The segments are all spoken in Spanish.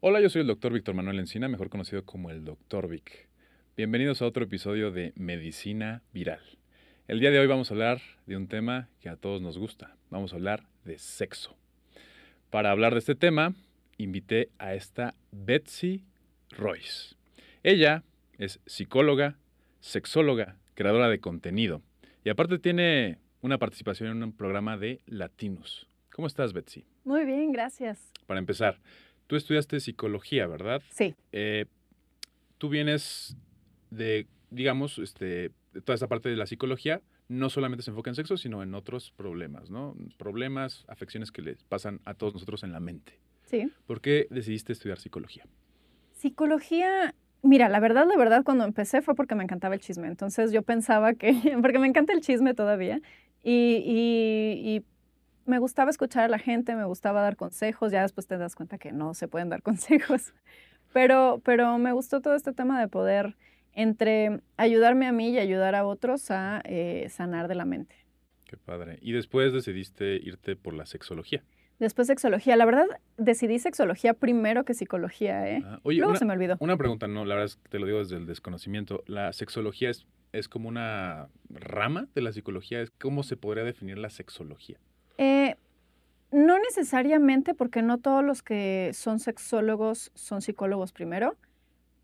Hola, yo soy el doctor Víctor Manuel Encina, mejor conocido como el doctor Vic. Bienvenidos a otro episodio de Medicina Viral. El día de hoy vamos a hablar de un tema que a todos nos gusta. Vamos a hablar de sexo. Para hablar de este tema, invité a esta Betsy Royce. Ella es psicóloga, sexóloga, creadora de contenido y aparte tiene una participación en un programa de Latinos. ¿Cómo estás, Betsy? Muy bien, gracias. Para empezar, tú estudiaste psicología, ¿verdad? Sí. Eh, tú vienes de, digamos, este, de toda esa parte de la psicología, no solamente se enfoca en sexo, sino en otros problemas, ¿no? Problemas, afecciones que les pasan a todos nosotros en la mente. Sí. ¿Por qué decidiste estudiar psicología? Psicología, mira, la verdad, la verdad, cuando empecé fue porque me encantaba el chisme. Entonces yo pensaba que, porque me encanta el chisme todavía, y, y, y me gustaba escuchar a la gente, me gustaba dar consejos, ya después te das cuenta que no se pueden dar consejos, pero, pero me gustó todo este tema de poder entre ayudarme a mí y ayudar a otros a eh, sanar de la mente. Qué padre. Y después decidiste irte por la sexología. Después sexología. La verdad, decidí sexología primero que psicología, ¿eh? Ah, oye, Luego una, se me olvidó. una pregunta, no, la verdad es que te lo digo desde el desconocimiento. ¿La sexología es, es como una rama de la psicología? ¿Cómo se podría definir la sexología? Eh, no necesariamente, porque no todos los que son sexólogos son psicólogos primero,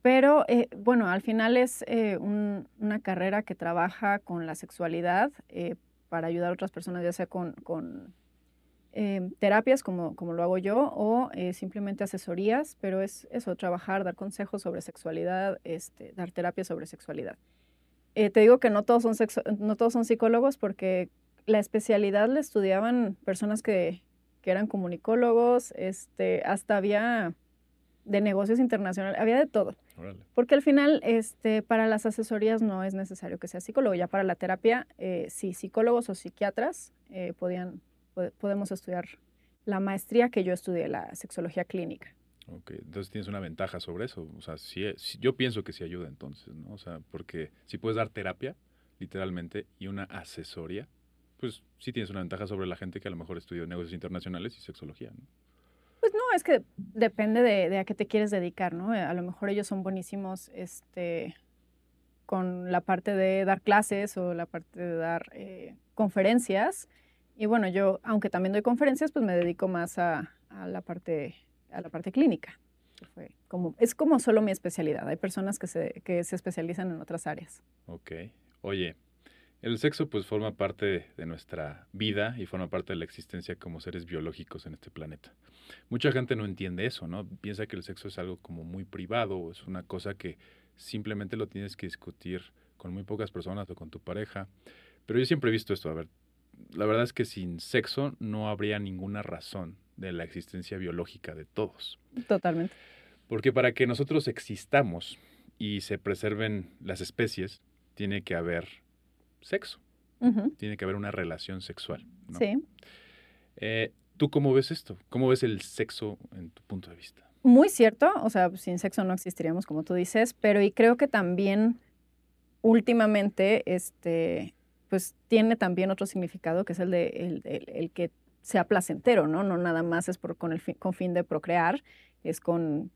pero eh, bueno, al final es eh, un- una carrera que trabaja con la sexualidad para ayudar a otras personas, ya sea con, terapias como, como lo hago yo o simplemente asesorías, pero es eso, trabajar, dar consejos sobre sexualidad, este, dar terapia sobre sexualidad. Eh, te digo que no todos, son no todos son psicólogos porque la especialidad la estudiaban personas que, que eran comunicólogos, este, hasta había de negocios internacionales, había de todo. Órale. Porque al final, este, para las asesorías no es necesario que sea psicólogo. Ya para la terapia, eh, sí, psicólogos o psiquiatras eh, podían, po- podemos estudiar la maestría que yo estudié, la sexología clínica. Ok, entonces tienes una ventaja sobre eso. O sea, sí, sí- yo pienso que sí ayuda entonces, ¿no? O sea, porque si puedes dar terapia, literalmente, y una asesoría, pues sí tienes una ventaja sobre la gente que a lo mejor estudió negocios internacionales y sexología, ¿no? Pues no, es que depende de, de a qué te quieres dedicar, ¿no? A lo mejor ellos son buenísimos este, con la parte de dar clases o la parte de dar eh, conferencias. Y bueno, yo, aunque también doy conferencias, pues me dedico más a, a la, parte, a la parte clínica. como, es como solo mi especialidad. Hay personas que se, que se especializan en otras áreas. Ok. Oye, el sexo pues forma parte de nuestra vida y forma parte de la existencia como seres biológicos en este planeta. Mucha gente no entiende eso, ¿no? Piensa que el sexo es algo como muy privado, es una cosa que simplemente lo tienes que discutir con muy pocas personas o con tu pareja. Pero yo siempre he visto esto, a ver, la verdad es que sin sexo no habría ninguna razón de la existencia biológica de todos. Totalmente. Porque para que nosotros existamos y se preserven las especies, tiene que haber sexo, tiene que haber una relación sexual. ¿no? Sí. Eh, ¿Tú cómo ves esto? ¿Cómo ves el sexo en tu punto de vista? Muy cierto, o sea, sin sexo no existiríamos, como tú dices, pero y creo que también últimamente, este, pues tiene también otro significado, que es el de el, el- el que sea placentero, ¿no? No nada más es por, con el fin, con fin de procrear, es con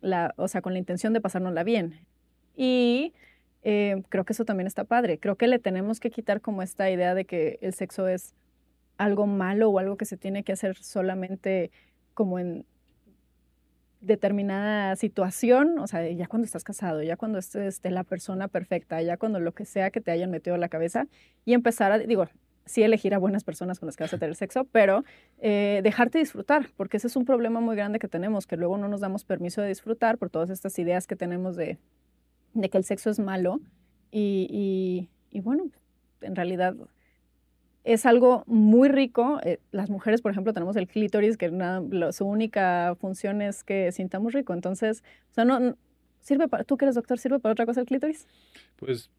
la, o sea, con la intención de pasárnosla bien. Y eh, creo que eso también está padre. Creo que le tenemos que quitar como esta idea de que el sexo es algo malo o algo que se tiene que hacer solamente como en determinada situación, o sea, ya cuando estás casado, ya cuando estés esté la persona perfecta, ya cuando lo que sea que te hayan metido a la cabeza y empezar a, digo, sí elegir a buenas personas con las que vas a tener sexo, pero eh, dejarte disfrutar, porque ese es un problema muy grande que tenemos, que luego no nos damos permiso de disfrutar por todas estas ideas que tenemos de, de que el sexo es malo y, y, y bueno, en realidad es algo muy rico. Eh, las mujeres, por ejemplo, tenemos el clítoris, que su única función es que sintamos rico. Entonces, o sea, no, ¿sirve para, tú que eres doctor, ¿sirve para otra cosa el clítoris? Pues,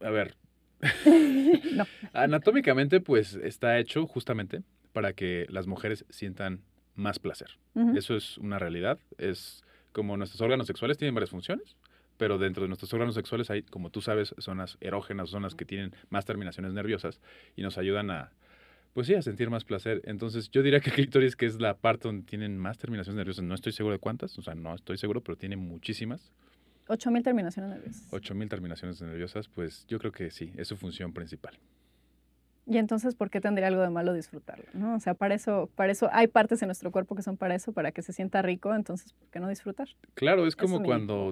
a ver. no. Anatómicamente, pues está hecho justamente para que las mujeres sientan más placer. Eso es una realidad. Es como nuestros órganos sexuales tienen varias funciones pero dentro de nuestros órganos sexuales hay, como tú sabes, zonas erógenas, zonas que tienen más terminaciones nerviosas y nos ayudan a, pues sí, a sentir más placer. Entonces, yo diría que el clítoris, que es la parte donde tienen más terminaciones nerviosas, no estoy seguro de cuántas, o sea, no estoy seguro, pero tiene muchísimas. 8.000 terminaciones nerviosas. 8.000 terminaciones nerviosas, pues yo creo que sí, es su función principal. Y entonces, ¿por qué tendría algo de malo disfrutarlo? ¿no? O sea, para eso, para eso hay partes en nuestro cuerpo que son para eso, para que se sienta rico, entonces, ¿por qué no disfrutar? Claro, es como cuando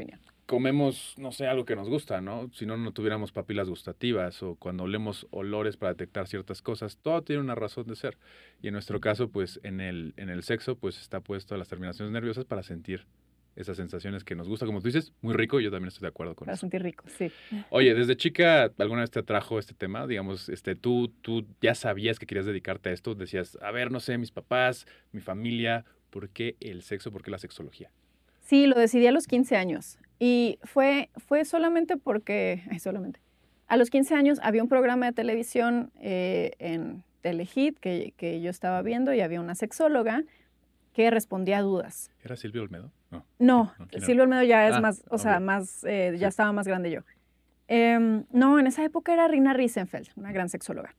comemos, no sé, algo que nos gusta, ¿no? Si no, no tuviéramos papilas gustativas o cuando olemos olores para detectar ciertas cosas, todo tiene una razón de ser. Y en nuestro caso, pues en el, en el sexo, pues está puesto a las terminaciones nerviosas para sentir esas sensaciones que nos gusta, como tú dices, muy rico, yo también estoy de acuerdo con para eso. sentir rico, sí. Oye, desde chica, ¿alguna vez te atrajo este tema? Digamos, este, tú, tú ya sabías que querías dedicarte a esto, decías, a ver, no sé, mis papás, mi familia, ¿por qué el sexo, por qué la sexología? Sí, lo decidí a los 15 años. Y fue, fue solamente porque, solamente, a los 15 años había un programa de televisión eh, en Telehit que, que yo estaba viendo y había una sexóloga que respondía a dudas. ¿Era Silvia Olmedo? No, no, Silvia Olmedo ya es ah, más, o sea, más, eh, ya estaba más grande yo. Em, no, en esa época era Rina Riesenfeld, una gran sexóloga.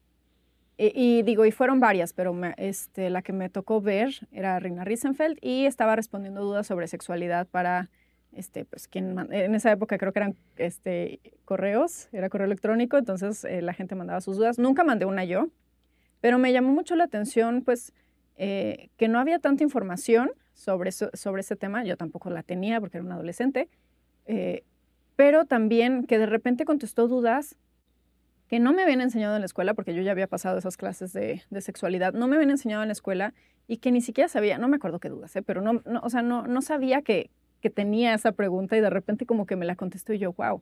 Y, digo, y fueron varias, pero este, la que me tocó ver era Rina Riesenfeld y estaba respondiendo dudas sobre sexualidad para, este, pues, quien, en esa época creo que eran este, correos, era correo electrónico, entonces eh, la gente mandaba sus dudas. Nunca mandé una yo, pero me llamó mucho la atención, pues, eh, que no había tanta información sobre, sobre ese tema, yo tampoco la tenía porque era un adolescente, eh, pero también que de repente contestó dudas que no me habían enseñado en la escuela, porque yo ya había pasado esas clases de, sexualidad, no me habían enseñado en la escuela y que ni siquiera sabía, no me acuerdo qué dudas, ¿eh? pero no, o sea, no, no sabía que, que tenía esa pregunta y de repente como que me la contestó y yo, wow,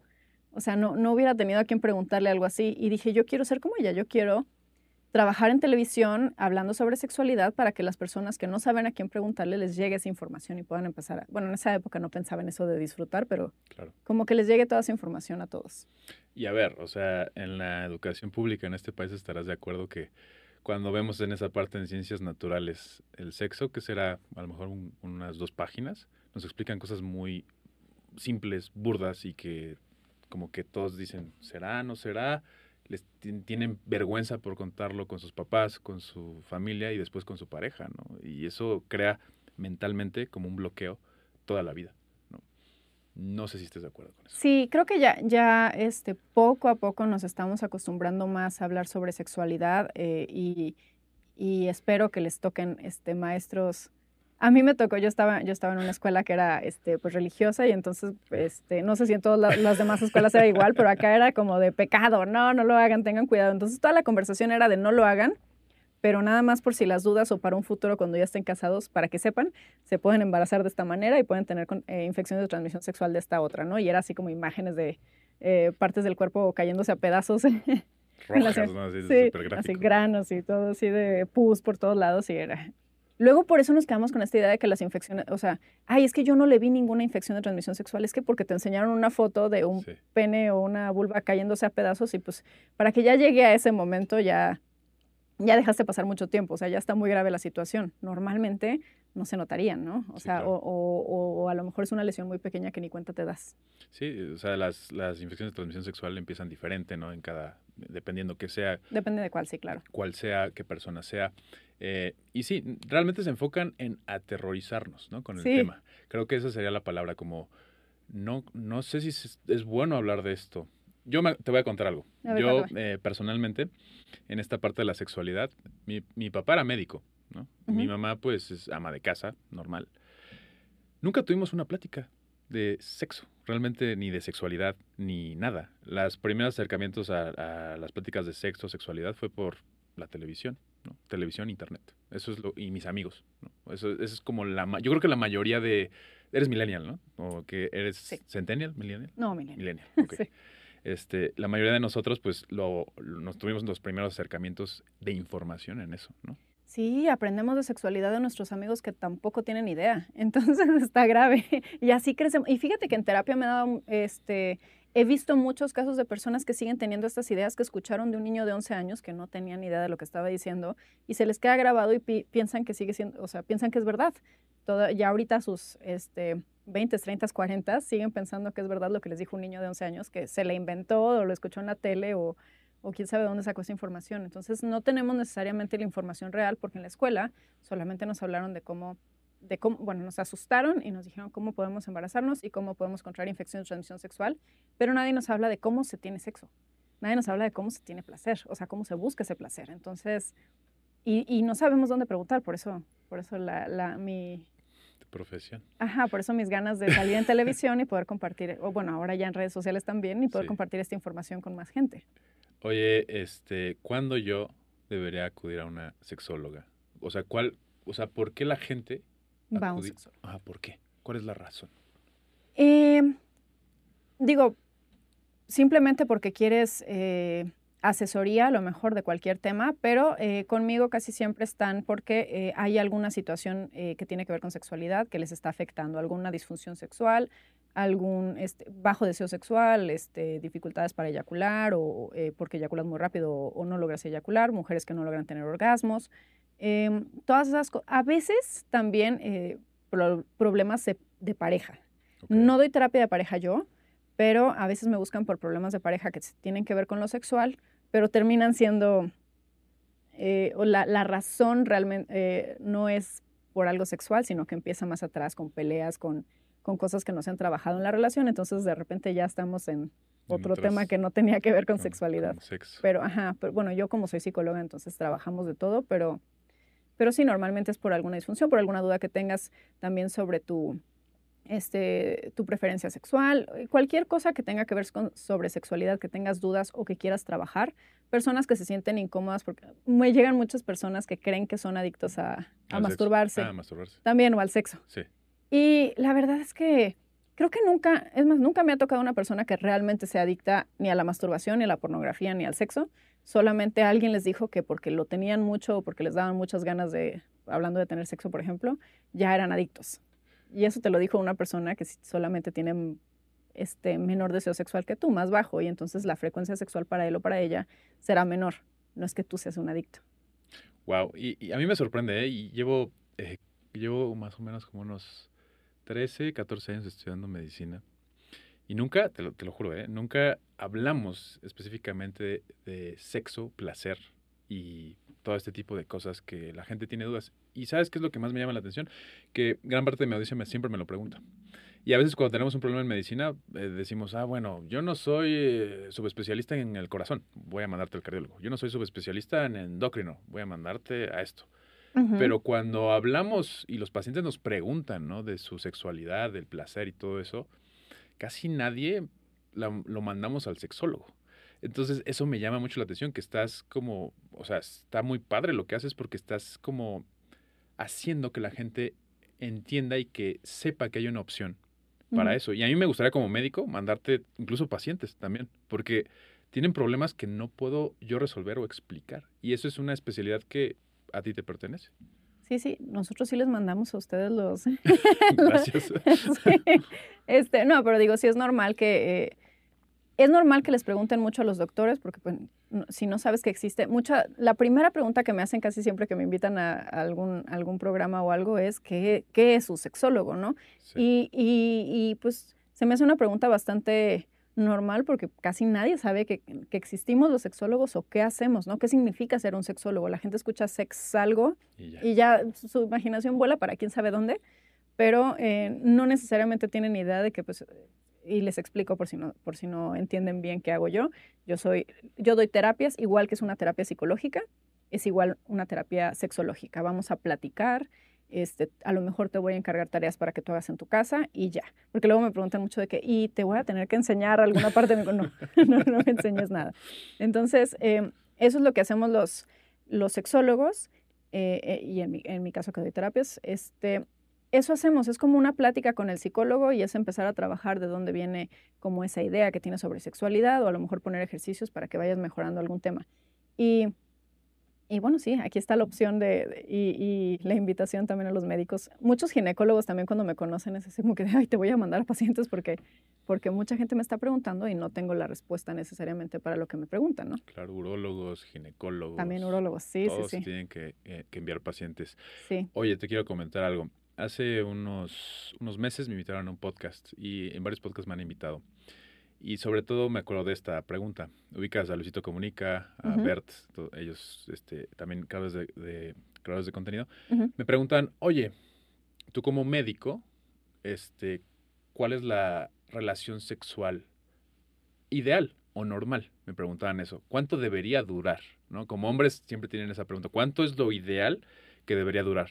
o sea, no, no hubiera tenido a quien preguntarle algo así. Y dije, yo quiero ser como ella, yo quiero trabajar en televisión hablando sobre sexualidad para que las personas que no saben a quién preguntarle les llegue esa información y puedan empezar a, bueno, en esa época no pensaba en eso de disfrutar, pero como que les llegue toda esa información a todos. Y a ver, o sea, en la educación pública en este país estarás de acuerdo que cuando vemos en esa parte en ciencias naturales el sexo, que será a lo mejor unas dos páginas, nos explican cosas muy simples, burdas y que como que todos dicen, ¿será, no será? les tienen vergüenza por contarlo con sus papás, con su familia y después con su pareja, ¿no? Y eso crea mentalmente como un bloqueo toda la vida, ¿no? No sé si estés de acuerdo con eso. Sí, creo que ya, ya este, poco a poco nos estamos acostumbrando más a hablar sobre sexualidad eh, y, y, espero que les toquen este, maestros a mí me tocó, yo estaba, yo estaba en una escuela que era este, pues, religiosa y entonces, este, no sé si en todas las demás escuelas era igual, pero acá era como de pecado, no, no lo hagan, tengan cuidado. Entonces toda la conversación era de no lo hagan, pero nada más por si las dudas o para un futuro cuando ya estén casados, para que sepan, se pueden embarazar de esta manera y pueden tener eh, infecciones de transmisión sexual de esta otra, ¿no? Y era así como imágenes de eh, partes del cuerpo cayéndose a pedazos. Rojas, ¿no? Así, sí, así granos y todo así de pus por todos lados y era Luego por eso nos quedamos con esta idea de que las infecciones, o sea, ay, es que yo no le vi ninguna infección de transmisión sexual, es que porque te enseñaron una foto de un pene o una vulva cayéndose a pedazos y pues para que ya llegue a ese momento ya, ya dejaste pasar mucho tiempo, o sea, ya está muy grave la situación. Normalmente no se notarían, ¿no? O sea, o, o, a lo mejor es una lesión muy pequeña que ni cuenta te das. Sí, o sea, las, las infecciones de transmisión sexual empiezan diferente, ¿no? En cada, dependiendo que sea. Depende de cuál, sí, claro. Cuál sea, qué persona sea. Eh, y sí, realmente se enfocan en aterrorizarnos, ¿no? Con el tema. Creo que esa sería la palabra, como, no, no sé si es, bueno hablar de esto. Yo te voy a contar algo. Yo, eh, personalmente, en esta parte de la sexualidad, mi, mi papá era médico, ¿no? Mi mamá, pues, es ama de casa, normal. Nunca tuvimos una plática de sexo, realmente ni de sexualidad, ni nada. Los primeros acercamientos a, a las pláticas de sexo, sexualidad, fue por la televisión. Televisión, internet. Eso es lo, y mis amigos, Eso, es como la, yo creo que la mayoría de, eres millennial, ¿no? O que eres centennial, millennial. No, millennial. Millennial, este, la mayoría de nosotros, pues, lo, nos tuvimos los primeros acercamientos de información en eso, ¿no? Sí, aprendemos de sexualidad de nuestros amigos que tampoco tienen idea. Entonces está grave. Y así crecemos. Y fíjate que en terapia me ha dado, este, he visto muchos casos de personas que siguen teniendo estas ideas que escucharon de un niño de 11 años que no tenían idea de lo que estaba diciendo y se les queda grabado y piensan que sigue siendo, o sea, piensan que es verdad. Toda, ya ahorita sus, este, 20, 30, 40 siguen pensando que es verdad lo que les dijo un niño de 11 años, que se le inventó o lo escuchó en la tele o, o quién sabe dónde sacó esa información. Entonces no tenemos necesariamente la información real porque en la escuela solamente nos hablaron de cómo, de cómo, bueno, nos asustaron y nos dijeron cómo podemos embarazarnos y cómo podemos contraer infecciones de transmisión sexual, pero nadie nos habla de cómo se tiene sexo. Nadie nos habla de cómo se tiene placer, o sea, cómo se busca ese placer. Entonces, y, y no sabemos dónde preguntar, por eso, por eso la, la, mi, profesión. Ajá, por eso mis ganas de salir en televisión y poder compartir, o bueno, ahora ya en redes sociales también, y poder compartir esta información con más gente. Oye, este, ¿cuándo yo debería acudir a una sexóloga? O sea, ¿cuál, o sea, ¿por qué la gente va a un sexólogo? Ajá, ¿por qué? ¿Cuál es la razón? Eh, digo, simplemente porque quieres eh, asesoría a lo mejor de cualquier tema, pero eh, conmigo casi siempre están porque eh, hay alguna situación que tiene que ver con sexualidad que les está afectando, alguna disfunción sexual, algún este, bajo deseo sexual, este, dificultades para eyacular o porque eyaculas muy rápido o, no logras eyacular, mujeres que no logran tener orgasmos, em, todas esas cosas. A veces también problemas de, pareja. No doy terapia de pareja yo, pero a veces me buscan por problemas de pareja que tienen que ver con lo sexual pero terminan siendo, eh, o la, la, razón realmente eh, no es por algo sexual, sino que empieza más atrás con peleas, con, con cosas que no se han trabajado en la relación, entonces de repente ya estamos en otro tema que no tenía que ver con, sexualidad. pero, ajá, pero bueno, yo como soy psicóloga, entonces trabajamos de todo, pero, pero sí, normalmente es por alguna disfunción, por alguna duda que tengas también sobre tu, este, tu preferencia sexual, eh, cualquier cosa que tenga que ver con, sobre sexualidad, que tengas dudas o que quieras trabajar, personas que se sienten incómodas, porque me llegan muchas personas que creen que son adictos a, a masturbarse, ah, masturbarse, también o al sexo. Sí. Y la verdad es que creo que nunca, es más, nunca me ha tocado una persona que realmente sea adicta ni a la masturbación, ni a la pornografía, ni al sexo. Solamente alguien les dijo que porque lo tenían mucho o porque les daban muchas ganas de, hablando de tener sexo, por ejemplo, ya eran adictos. Y eso te lo dijo una persona que solamente tiene este menor deseo sexual que tú, más bajo, y entonces la frecuencia sexual para él o para ella será menor. No es que tú seas un adicto. Wow, y, a mí me sorprende, ¿eh? Y llevo, eh, llevo más o menos como unos 13, 14 años estudiando medicina. Y nunca, te lo, te lo juro, ¿eh? nunca hablamos específicamente de sexo, placer y todo este tipo de cosas que la gente tiene dudas. Y ¿sabes qué es lo que más me llama la atención? Que gran parte de mi audiencia me, siempre me lo pregunta. Y a veces cuando tenemos un problema en medicina, eh, decimos, ah, bueno, yo no soy eh, subespecialista en el corazón, voy a mandarte al cardiólogo. Yo no soy subespecialista en endocrino, voy a mandarte a esto. Pero cuando hablamos y los pacientes nos preguntan, ¿no? De su sexualidad, del placer y todo eso, casi nadie lo mandamos al sexólogo. Entonces, eso me llama mucho la atención, que estás como, o sea, está muy padre lo que haces porque estás como haciendo que la gente entienda y que sepa que hay una opción para eso. Y a mí me gustaría como médico mandarte incluso pacientes también, porque tienen problemas que no puedo yo resolver o explicar. Y eso es una especialidad que a ti te pertenece. Sí, sí, nosotros sí les mandamos a ustedes los... Gracias. Este, no, pero digo, sí es normal que... Eh, es normal que les pregunten mucho a los doctores, porque pues, si no sabes que existe, mucha, la primera pregunta que me hacen casi siempre que me invitan a, algún, algún programa o algo es, ¿qué, qué es un sexólogo? ¿no? Y, y, pues se me hace una pregunta bastante normal porque casi nadie sabe que, que, existimos los sexólogos o qué hacemos, ¿no? ¿Qué significa ser un sexólogo? La gente escucha sex algo y ya, su imaginación vuela para quién sabe dónde, pero eh, no necesariamente tienen idea de que pues y les explico por si no, por si no entienden bien qué hago yo. Yo, soy, yo doy terapias, igual que es una terapia psicológica, es igual una terapia sexológica. Vamos a platicar, este, a lo mejor te voy a encargar tareas para que tú hagas en tu casa y ya. Porque luego me preguntan mucho de que, y te voy a tener que enseñar alguna parte. De mi... No, no, no me enseñes nada. Entonces, em, eso es lo que hacemos los, los sexólogos, eh, eh, y en mi, en mi caso que doy terapias, este, eso hacemos, es como una plática con el psicólogo y es empezar a trabajar de dónde viene como esa idea que tienes sobre sexualidad o a lo mejor poner ejercicios para que vayas mejorando algún tema. Y, y bueno, sí, aquí está la opción de, y, y, la invitación también a los médicos. Muchos ginecólogos también cuando me conocen es así como que, ay, te voy a mandar a pacientes porque, porque mucha gente me está preguntando y no tengo la respuesta necesariamente para lo que me preguntan, ¿no? Claro, urólogos, ginecólogos. También urólogos, sí, todos sí, sí. tienen que, eh, que enviar pacientes. Sí. Oye, te quiero comentar algo. Hace unos, unos meses me invitaron a un podcast y en varios podcasts me han invitado. Y sobre todo me acuerdo de esta pregunta. Ubicas a Luisito Comunica, a Ujú. Bert, to- ellos este, también creadores de, de- creadores de contenido. Ujú. Me preguntan, oye, tú como médico, este, ¿cuál es la relación sexual ideal o normal? Me preguntaban eso. ¿Cuánto debería durar? ¿No? Como hombres siempre tienen esa pregunta. ¿Cuánto es lo ideal que debería durar?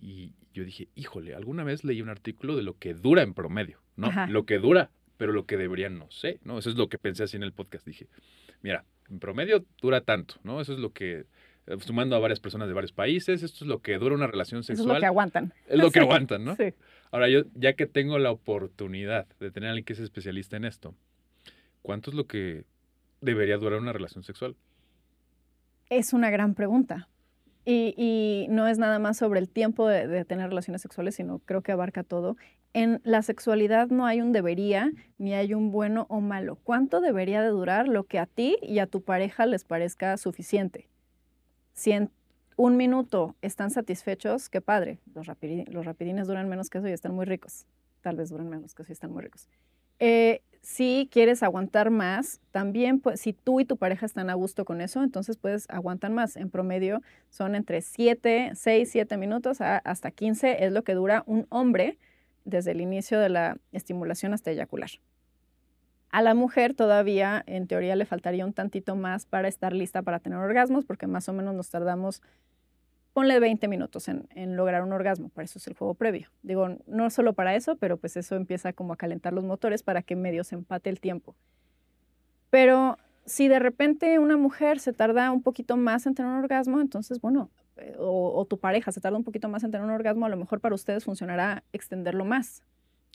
Y yo dije, híjole, alguna vez leí un artículo de lo que dura en promedio, ¿no? Ajá. Lo que dura, pero lo que debería no sé, ¿no? Eso es lo que pensé así en el podcast. Dije, mira, en promedio dura tanto, ¿no? Eso es lo que, eh, sumando a varias personas de varios países, esto es lo que dura una relación Eso es sexual. lo que aguantan. Es lo que aguantan, ¿no? Sí. Ahora, yo, ya que tengo la oportunidad de tener a alguien que es especialista en esto, ¿cuánto es lo que debería durar una relación sexual? Es una gran pregunta. Y, no es nada más sobre el tiempo de, tener relaciones sexuales, sino creo que abarca todo. En la sexualidad no hay un debería, ni hay un bueno o malo. ¿Cuánto debería de durar lo que a ti y a tu pareja les parezca suficiente? Si en un minuto están satisfechos, qué padre. Los rapidines duran menos que eso y están muy ricos. Tal vez duran menos que eso y están muy ricos. Eh, si quieres aguantar más, también, pues, si tú y tu pareja están a gusto con eso, entonces puedes aguantar más. En promedio son entre 7, 6, 7 minutos hasta 15 es lo que dura un hombre desde el inicio de la estimulación hasta eyacular. A la mujer todavía, en teoría, le faltaría un tantito más para estar lista para tener orgasmos, porque más o menos nos tardamos, ponle 20 minutos en, en lograr un orgasmo. Para eso es el juego previo. Digo, no solo para eso, pero pues eso empieza como a calentar los motores para que medio se empate el tiempo. Pero si de repente una mujer se tarda un poquito más en tener un orgasmo, entonces, bueno, eh, o, o tu pareja se tarda un poquito más en tener un orgasmo, a lo mejor para ustedes funcionará extenderlo más.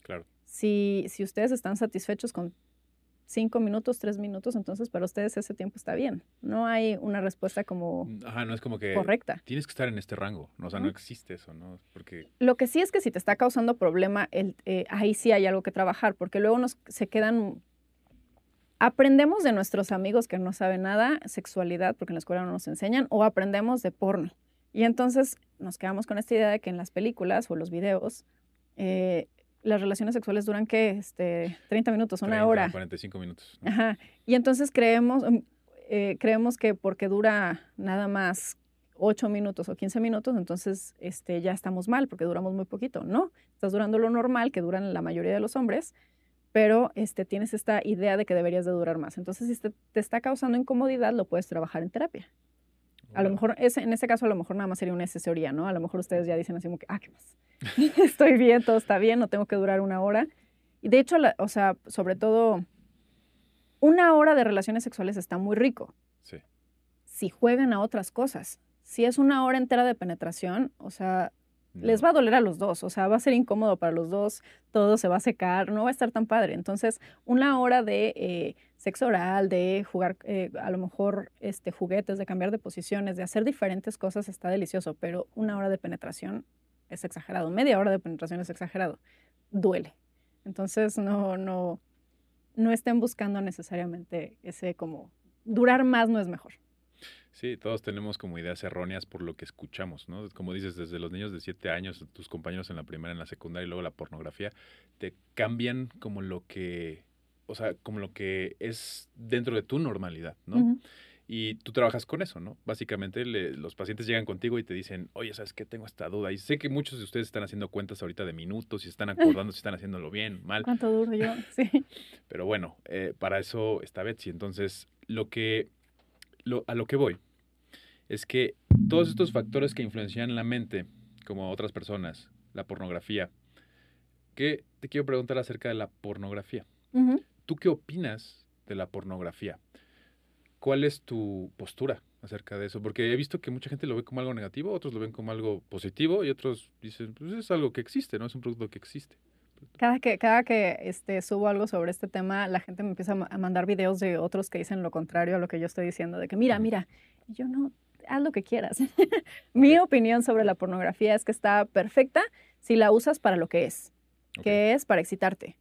Claro. Si, si ustedes están satisfechos con cinco minutos, tres minutos, entonces para ustedes ese tiempo está bien. No hay una respuesta como Ajá, no es como que correcta. tienes que estar en este rango. O sea, no existe eso, ¿no? Porque Lo que sí es que si te está causando problema, el, eh, ahí sí hay algo que trabajar, porque luego nos se quedan. Aprendemos de nuestros amigos que no saben nada, sexualidad, porque en la escuela no nos enseñan, o aprendemos de porno. Y entonces nos quedamos con esta idea de que en las películas o los videos, eh, las relaciones sexuales duran, ¿qué? Este, 30 minutos, una 30, hora. 45 minutos. ¿no? Ajá. Y entonces creemos, mm, eh, creemos que porque dura nada más 8 minutos o 15 minutos, entonces este, ya estamos mal porque duramos muy poquito. No, estás durando lo normal que duran la mayoría de los hombres, pero este, tienes esta idea de que deberías de durar más. Entonces, si te, te está causando incomodidad, lo puedes trabajar en terapia. A lo mejor, ese, en ese caso, a lo mejor nada más sería una asesoría, ¿no? A lo mejor ustedes ya dicen así como que, ah, ¿qué más? Estoy bien, todo está bien, no tengo que durar una hora. Y de hecho, la- o sea, sobre todo, una hora de relaciones sexuales está muy rico Sí. si juegan a otras cosas. Si es una hora entera de penetración, o sea, les va a doler a los dos, o sea, va a ser incómodo para los dos, todo se va a secar, no va a estar tan padre. Entonces, una hora de eh, sexo oral, de jugar eh, a lo mejor este, juguetes, de cambiar de posiciones, de hacer diferentes cosas está delicioso, pero una hora de penetración es exagerado, media hora de penetración es exagerado, duele. Entonces, no, no, no estén buscando necesariamente ese como, durar más no es mejor. Sí, todos tenemos como ideas erróneas por lo que escuchamos, ¿no? Como dices, desde los niños de 7 años, tus compañeros en la primera, en la secundaria y luego la pornografía, te cambian como lo que, o sea, como lo que es dentro de tu normalidad, ¿no? Y tú trabajas con eso, ¿no? Básicamente le- los pacientes llegan contigo y te dicen, oye, ¿sabes qué? Tengo esta duda. Y sé que muchos de ustedes están haciendo cuentas ahorita de minutos y están acordando si están haciéndolo bien, mal. ¿Cuánto duro yo? Sí. Pero bueno, eh, para eso está Betsy. Entonces, lo que, lo- a lo que voy es que todos estos factores que influencian la mente, como otras personas, la pornografía, que te quiero preguntar acerca de la pornografía. ¿Tú qué opinas de la pornografía? ¿Cuál es tu postura acerca de eso? Porque he visto que mucha gente lo ve como algo negativo, otros lo ven como algo positivo y otros dicen, pues es algo que existe, ¿no? Es un producto que existe. Cada que, cada que este, subo algo sobre este tema, la gente me empieza a mandar videos de otros que dicen lo contrario a lo que yo estoy diciendo, de que mira, mira, yo no, haz lo que quieras. Mi opinión sobre la pornografía es que está perfecta si la usas para lo que es, que es para excitarte.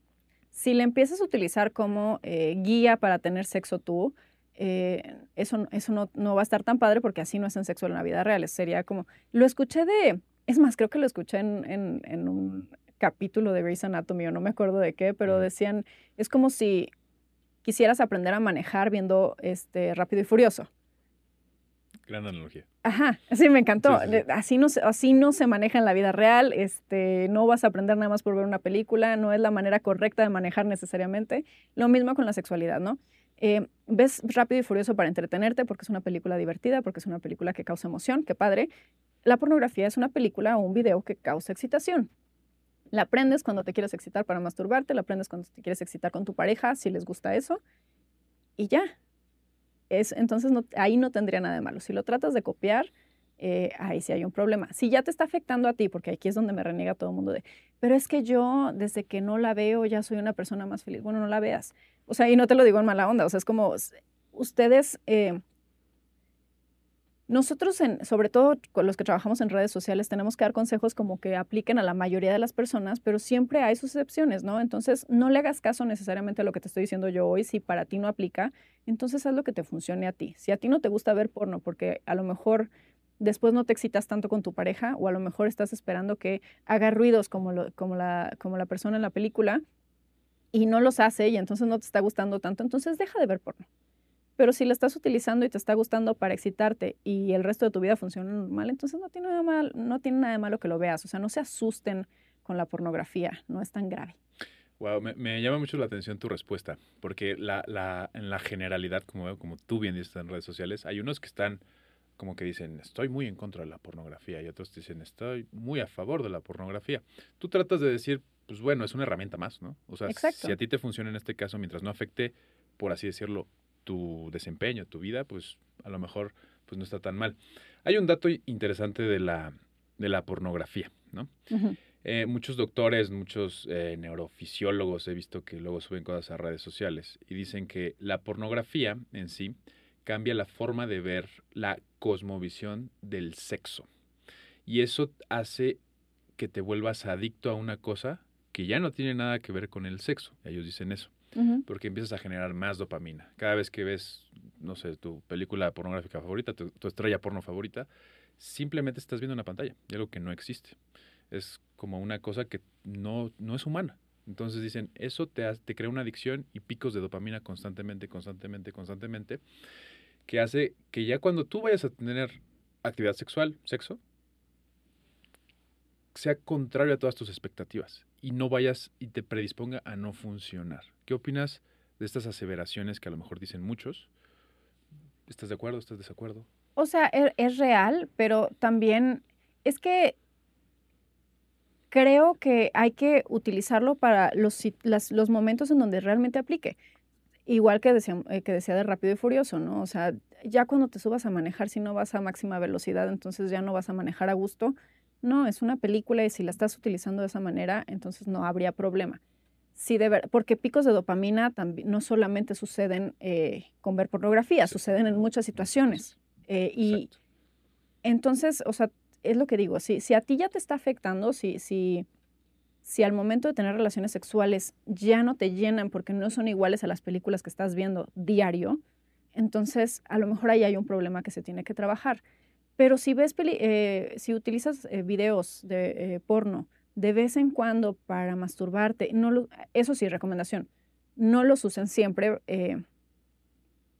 Si la empiezas a utilizar como eh, guía para tener sexo tú, eh, eso, eso no, no, va a estar tan padre porque así no es en sexo en la vida real. Sería como, lo escuché de, es más, creo que lo escuché en, en, en un capítulo de Grey's Anatomy o no me acuerdo de qué, pero decían, es como si quisieras aprender a manejar viendo este Rápido y Furioso. Gran analogía. Ajá, sí, me encantó. Así, no, así no se maneja en la vida real. Este, no vas a aprender nada más por ver una película. No es la manera correcta de manejar necesariamente. Lo mismo con la sexualidad, ¿no? Eh, ves Rápido y Furioso para entretenerte porque es una película divertida, porque es una película que causa emoción, qué padre. La pornografía es una película o un video que causa excitación. La aprendes cuando te quieres excitar para masturbarte, la aprendes cuando te quieres excitar con tu pareja, si les gusta eso, y ya. Es, entonces ahí no tendría nada de malo. Si lo tratas de copiar, eh, ahí sí hay un problema. Si ya te está afectando a ti, porque aquí es donde me reniega todo el mundo de, pero es que yo desde que no la veo ya soy una persona más feliz. Bueno, no la veas. O sea, y no te lo digo en mala onda, o sea, es como ustedes eh, nosotros, en, sobre todo con los que trabajamos en redes sociales, tenemos que dar consejos como que apliquen a la mayoría de las personas, pero siempre hay sus excepciones, ¿no? Entonces, no le hagas caso necesariamente a lo que te estoy diciendo yo hoy. Si para ti no aplica, entonces haz lo que te funcione a ti. Si a ti no te gusta ver porno, porque a lo mejor después no te excitas tanto con tu pareja, o a lo mejor estás esperando que haga ruidos como, como, la, como la persona en la película, y no los hace, y entonces no te está gustando tanto, entonces deja de ver porno. Pero si la estás utilizando y te está gustando para excitarte y el resto de tu vida funciona normal, entonces no tiene nada, mal, no tiene nada de malo que lo veas. O sea, no se asusten con la pornografía, no es tan grave. Wow, me, llama mucho la atención tu respuesta, porque la, la, en la generalidad, como, como tú bien dices en redes sociales, hay unos que están como que dicen, estoy muy en contra de la pornografía, y otros dicen, estoy muy a favor de la pornografía. Tú tratas de decir, pues bueno, es una herramienta más, ¿no? O sea, si a ti te funciona en este caso, mientras no afecte, por así decirlo, tu desempeño, tu vida, pues a lo mejor pues no está tan mal. Hay un dato interesante de la, de la pornografía, ¿no? Eh, muchos doctores, muchos eh, neurofisiólogos he visto que luego suben cosas a redes sociales y dicen que la pornografía en sí cambia la forma de ver la cosmovisión del sexo. Y eso hace que te vuelvas adicto a una cosa que ya no tiene nada que ver con el sexo. Ellos dicen eso porque empiezas a generar más dopamina. Cada vez que ves, no sé, tu película pornográfica favorita, tu, estrella porno favorita, simplemente estás viendo una pantalla, y algo que no existe. Es como una cosa que no, no es humana. Entonces dicen, eso te, te crea una adicción y picos de dopamina constantemente, constantemente, constantemente, que hace que ya cuando tú vayas a tener actividad sexual, sexo, sea contrario a todas tus expectativas y no vayas y te predisponga a no funcionar. ¿Qué opinas de estas aseveraciones que a lo mejor dicen muchos? ¿Estás de acuerdo? ¿Estás de desacuerdo? O sea, e, es, real, pero también es que creo que hay que utilizarlo para los, los momentos en donde realmente aplique. Igual que decía, eh, que decía de rápido y furioso, ¿no? O sea, ya cuando te subas a manejar, si no vas a máxima velocidad, entonces ya no vas a manejar a gusto no, es una película y si la estás utilizando de esa manera, entonces no habría problema. Sí, de ver, porque picos de dopamina también, no solamente suceden eh, con ver pornografía, suceden en muchas situaciones. Eh, y entonces, o sea, es lo que digo, si, si a ti ya te está afectando, si, si, si al momento de tener relaciones sexuales ya no te llenan porque no son iguales a las películas que estás viendo diario, entonces a lo mejor ahí hay un problema que se tiene que trabajar. Pero si ves, eh, si utilizas eh, videos de eh, porno de vez en cuando para masturbarte, no eso sí, recomendación, no los usen siempre.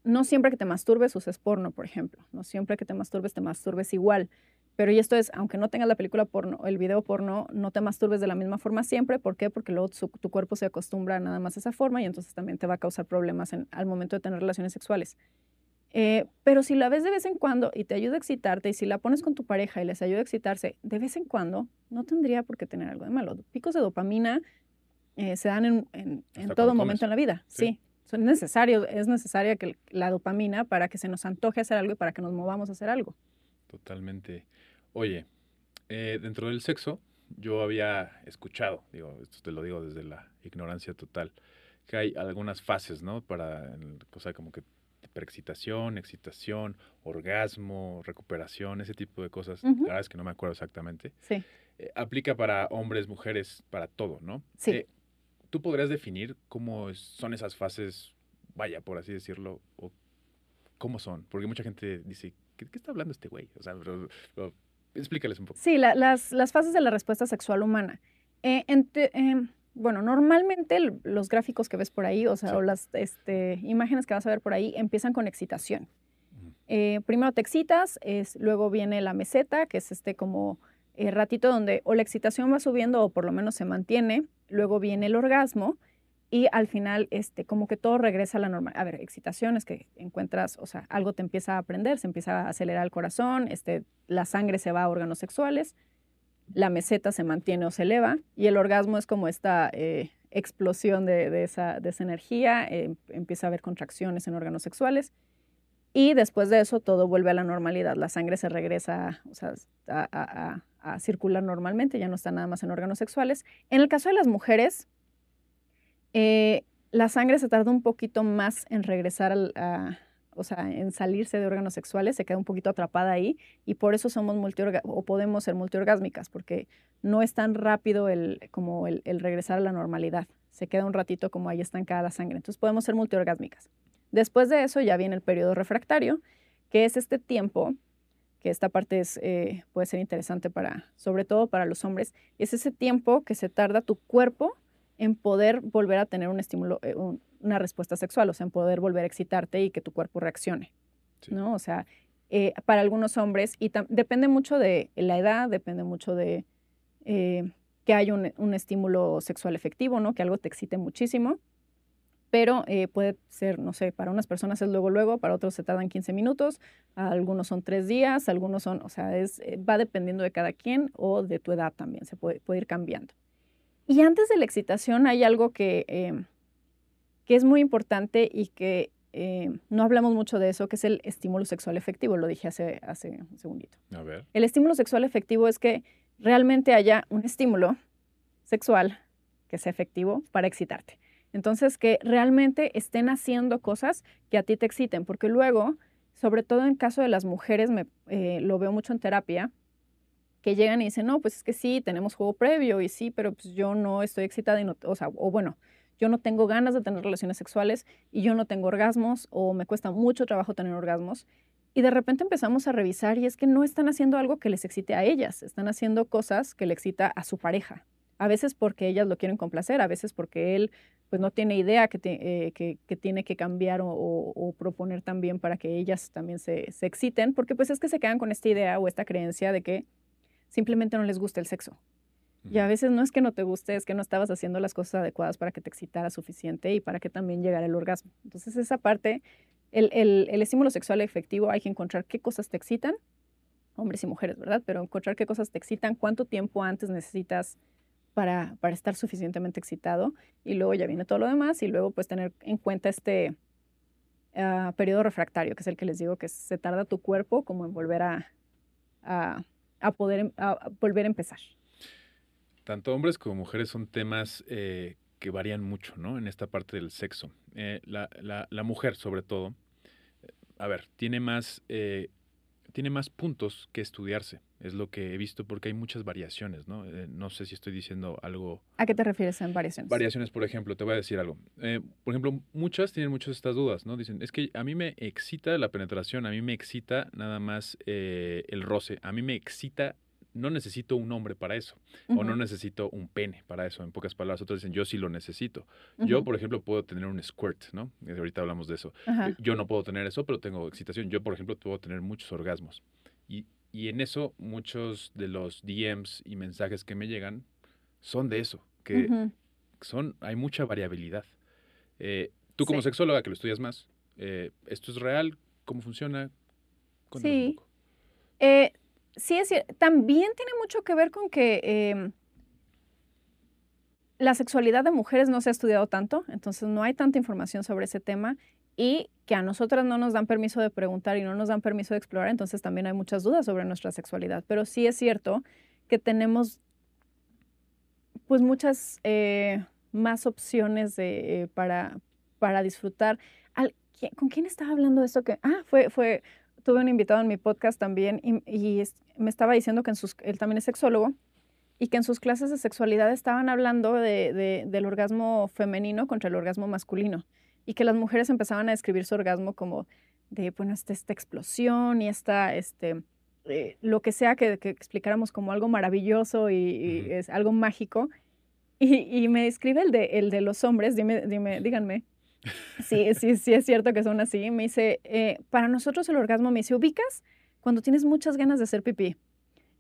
no siempre que te masturbes uses porno, por ejemplo. No siempre que te masturbes te masturbes igual. Pero y esto es, aunque no tengas la película porno, el video porno, no te masturbes de la misma forma siempre. ¿Por qué? Porque luego tu cuerpo se acostumbra nada más a esa forma y entonces también te va a causar problemas al momento de tener relaciones sexuales. Eh, pero si la ves de vez en cuando y te ayuda a excitarte, y si la pones con tu pareja y les ayuda a excitarse de vez en cuando, no tendría por qué tener algo de malo. Picos de dopamina eh, se dan en, todo momento en la vida, sí. son necesarios, es necesaria que la dopamina para que se nos antoje hacer algo y para que nos movamos a hacer algo. Totalmente. Oye, eh, dentro del sexo, yo había escuchado, digo, esto te lo digo desde la ignorancia total, que hay algunas fases, ¿no? Para, cosa como que preexcitación, excitación, orgasmo, recuperación, ese tipo de cosas. La verdad es que no me acuerdo exactamente. Sí. Eh, aplica para hombres, mujeres, para todo, ¿no? Sí. Eh, ¿Tú podrías definir cómo son esas fases, vaya, por así decirlo, o cómo son? Porque mucha gente dice, ¿qué, está hablando este güey? O sea, explícales un poco. Sí, las, las, fases de la respuesta sexual humana. Eh, bueno, normalmente los gráficos que ves por ahí, o sea, o las este, imágenes que vas a ver por ahí, empiezan con excitación. Eh, primero te excitas, es, luego viene la meseta, que es este como eh, ratito donde o la excitación va subiendo o por lo menos se mantiene, luego viene el orgasmo y al final este, como que todo regresa a la normal. A ver, excitación es que encuentras, o sea, algo te empieza a aprender, se empieza a acelerar el corazón, este, la sangre se va a órganos sexuales, la meseta se mantiene o se eleva y el orgasmo es como esta eh, explosión de, esa, de, esa, energía, eh, empieza a haber contracciones en órganos sexuales y después de eso todo vuelve a la normalidad, la sangre se regresa o sea, a, circular normalmente, ya no está nada más en órganos sexuales. En el caso de las mujeres, eh, la sangre se tarda un poquito más en regresar a, o sea, en salirse de órganos sexuales, se queda un poquito atrapada ahí y por eso somos o podemos ser multiorgásmicas, porque no es tan rápido el, como el, regresar a la normalidad. Se queda un ratito como ahí estancada la sangre. Entonces podemos ser multiorgásmicas. Después de eso ya viene el periodo refractario, que es este tiempo, que esta parte es, eh, puede ser interesante para, sobre todo para los hombres, es ese tiempo que se tarda tu cuerpo en poder volver a tener un estímulo, eh, una respuesta sexual, o sea, en poder volver a excitarte y que tu cuerpo reaccione, ¿no? O sea, eh, para algunos hombres, y depende mucho de la edad, depende mucho de eh, que haya un, estímulo sexual efectivo, ¿no? Que algo te excite muchísimo, pero eh, puede ser, no sé, para unas personas es luego, luego, para otros se tardan 15 minutos, algunos son tres días, algunos son, o sea, es, va dependiendo de cada quien o de tu edad también, se puede, puede ir cambiando. Y antes de la excitación hay algo que em, que es muy importante y que eh, no hablamos mucho de eso, que es el estímulo sexual efectivo, lo dije hace, hace un segundito. A ver. El estímulo sexual efectivo es que realmente haya un estímulo sexual que sea efectivo para excitarte. Entonces, que realmente estén haciendo cosas que a ti te exciten, porque luego, sobre todo en caso de las mujeres, me, eh, lo veo mucho en terapia, que llegan y dicen, no, pues es que sí, tenemos juego previo y sí, pero pues yo no estoy excitada y no, o sea, o bueno, yo no tengo ganas de tener relaciones sexuales y yo no tengo orgasmos o me cuesta mucho trabajo tener orgasmos. Y de repente empezamos a revisar y es que no están haciendo algo que les excite a ellas, están haciendo cosas que le excita a su pareja. A veces porque ellas lo quieren complacer, a veces porque él pues no tiene idea que, eh, que, tiene que cambiar o, proponer también para que ellas también se, se exciten, porque pues es que se quedan con esta idea o esta creencia de que simplemente no les gusta el sexo. Y a veces no es que no te guste, es que no estabas haciendo las cosas adecuadas para que te excitara suficiente y para que también llegara el orgasmo. Entonces esa parte, el, el, estímulo sexual efectivo, hay que encontrar qué cosas te excitan, hombres y mujeres, ¿verdad? Pero encontrar qué cosas te excitan, cuánto tiempo antes necesitas para, para estar suficientemente excitado y luego ya viene todo lo demás y luego pues tener en cuenta este uh, periodo refractario, que es el que les digo que se tarda tu cuerpo como en volver a, a, a poder em, a volver a empezar. Tanto hombres como mujeres son temas eh, que varían mucho, ¿no? En esta parte del sexo. Eh, la, la, mujer, sobre todo, a ver, tiene más, eh, tiene más puntos que estudiarse. Es lo que he visto porque hay muchas variaciones, ¿no? no sé si estoy diciendo algo. ¿A qué te refieres en variaciones? Variaciones, por ejemplo, te voy a decir algo. por ejemplo, muchas tienen muchas estas dudas, ¿no? Dicen, es que a mí me excita la penetración, a mí me excita nada más el roce, a mí me excita no necesito un hombre para eso, o no necesito un pene para eso, en pocas palabras. Otros dicen, yo sí lo necesito. Yo, por ejemplo, puedo tener un squirt, ¿no? Ahorita hablamos de eso. Eh, yo no puedo tener eso, pero tengo excitación. Yo, por ejemplo, puedo tener muchos orgasmos. Y, y en eso, muchos de los DMs y mensajes que me llegan son de eso, que son, hay mucha variabilidad. Eh, tú como sexóloga, que lo estudias más, eh, ¿esto es real? ¿Cómo funciona? sí. Eh, sí, es también tiene mucho que ver con que em, la sexualidad de mujeres no se ha estudiado tanto, entonces no hay tanta información sobre ese tema y que a nosotras no nos dan permiso de preguntar y no nos dan permiso de explorar, entonces también hay muchas dudas sobre nuestra sexualidad. Pero sí es cierto que tenemos pues muchas eh, más opciones de, eh, para, para disfrutar. ¿Con quién estaba hablando de esto? Que, ah, fue, fue, tuve un invitado en mi podcast también y, me estaba diciendo que en sus, él también es sexólogo y que en sus clases de sexualidad estaban hablando de, del orgasmo femenino contra el orgasmo masculino y que las mujeres empezaban a describir su orgasmo como de, bueno, esta, esta explosión y esta, este, eh, lo que sea que, explicáramos como algo maravilloso y, es algo mágico. Y, me describe el de, el de los hombres, dime, dime, díganme. Sí, sí, sí es cierto que son así. Me dice, eh, para nosotros el orgasmo, me dice, ubicas cuando tienes muchas ganas de hacer pipí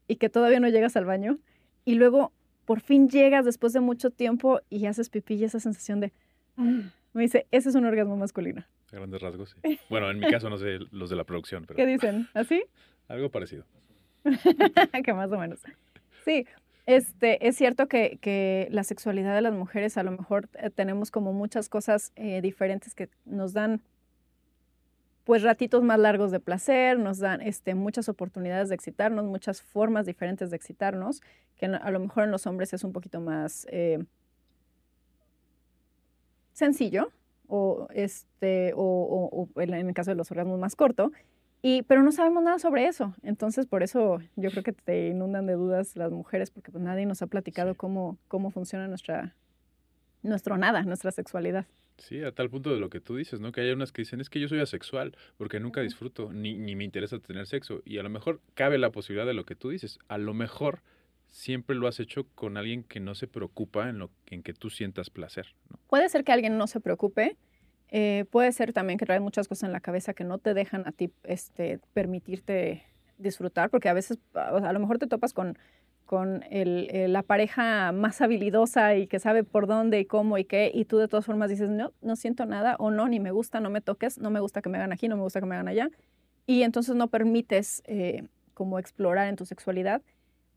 y que todavía no llegas al baño y luego por fin llegas después de mucho tiempo y haces pipí y esa sensación de... Ah", me dice, ese es un orgasmo masculino. A grandes rasgos, sí. Bueno, en mi caso no sé los de la producción, pero... ¿Qué dicen? ¿Así? Algo parecido. que más o menos. Sí, este, es cierto que, la sexualidad de las mujeres a lo mejor eh, tenemos como muchas cosas eh, diferentes que nos dan pues ratitos más largos de placer, nos dan este, muchas oportunidades de excitarnos, muchas formas diferentes de excitarnos, que a lo mejor en los hombres es un poquito más eh, sencillo o, este, o, en el caso de los orgasmos más corto, y, pero no sabemos nada sobre eso. Entonces, por eso yo creo que te inundan de dudas las mujeres, porque pues nadie nos ha platicado cómo, cómo funciona nuestra, nuestro nada, nuestra sexualidad. Sí, a tal punto de lo que tú dices, ¿no? Que hay unas que dicen, es que yo soy asexual porque nunca disfruto, ni, ni me interesa tener sexo. Y a lo mejor cabe la posibilidad de lo que tú dices. A lo mejor siempre lo has hecho con alguien que no se preocupa en, lo, en que tú sientas placer. ¿no? Puede ser que alguien no se preocupe, eh, puede ser también que trae muchas cosas en la cabeza que no te dejan a ti este, permitirte disfrutar, porque a veces a lo mejor te topas con, el, la pareja más habilidosa y que sabe por dónde y cómo y qué, y tú de todas formas dices, no, no siento nada, o no, ni me gusta, no me toques, no me gusta que me hagan aquí, no me gusta que me hagan allá, y entonces no permites eh, como explorar en tu sexualidad.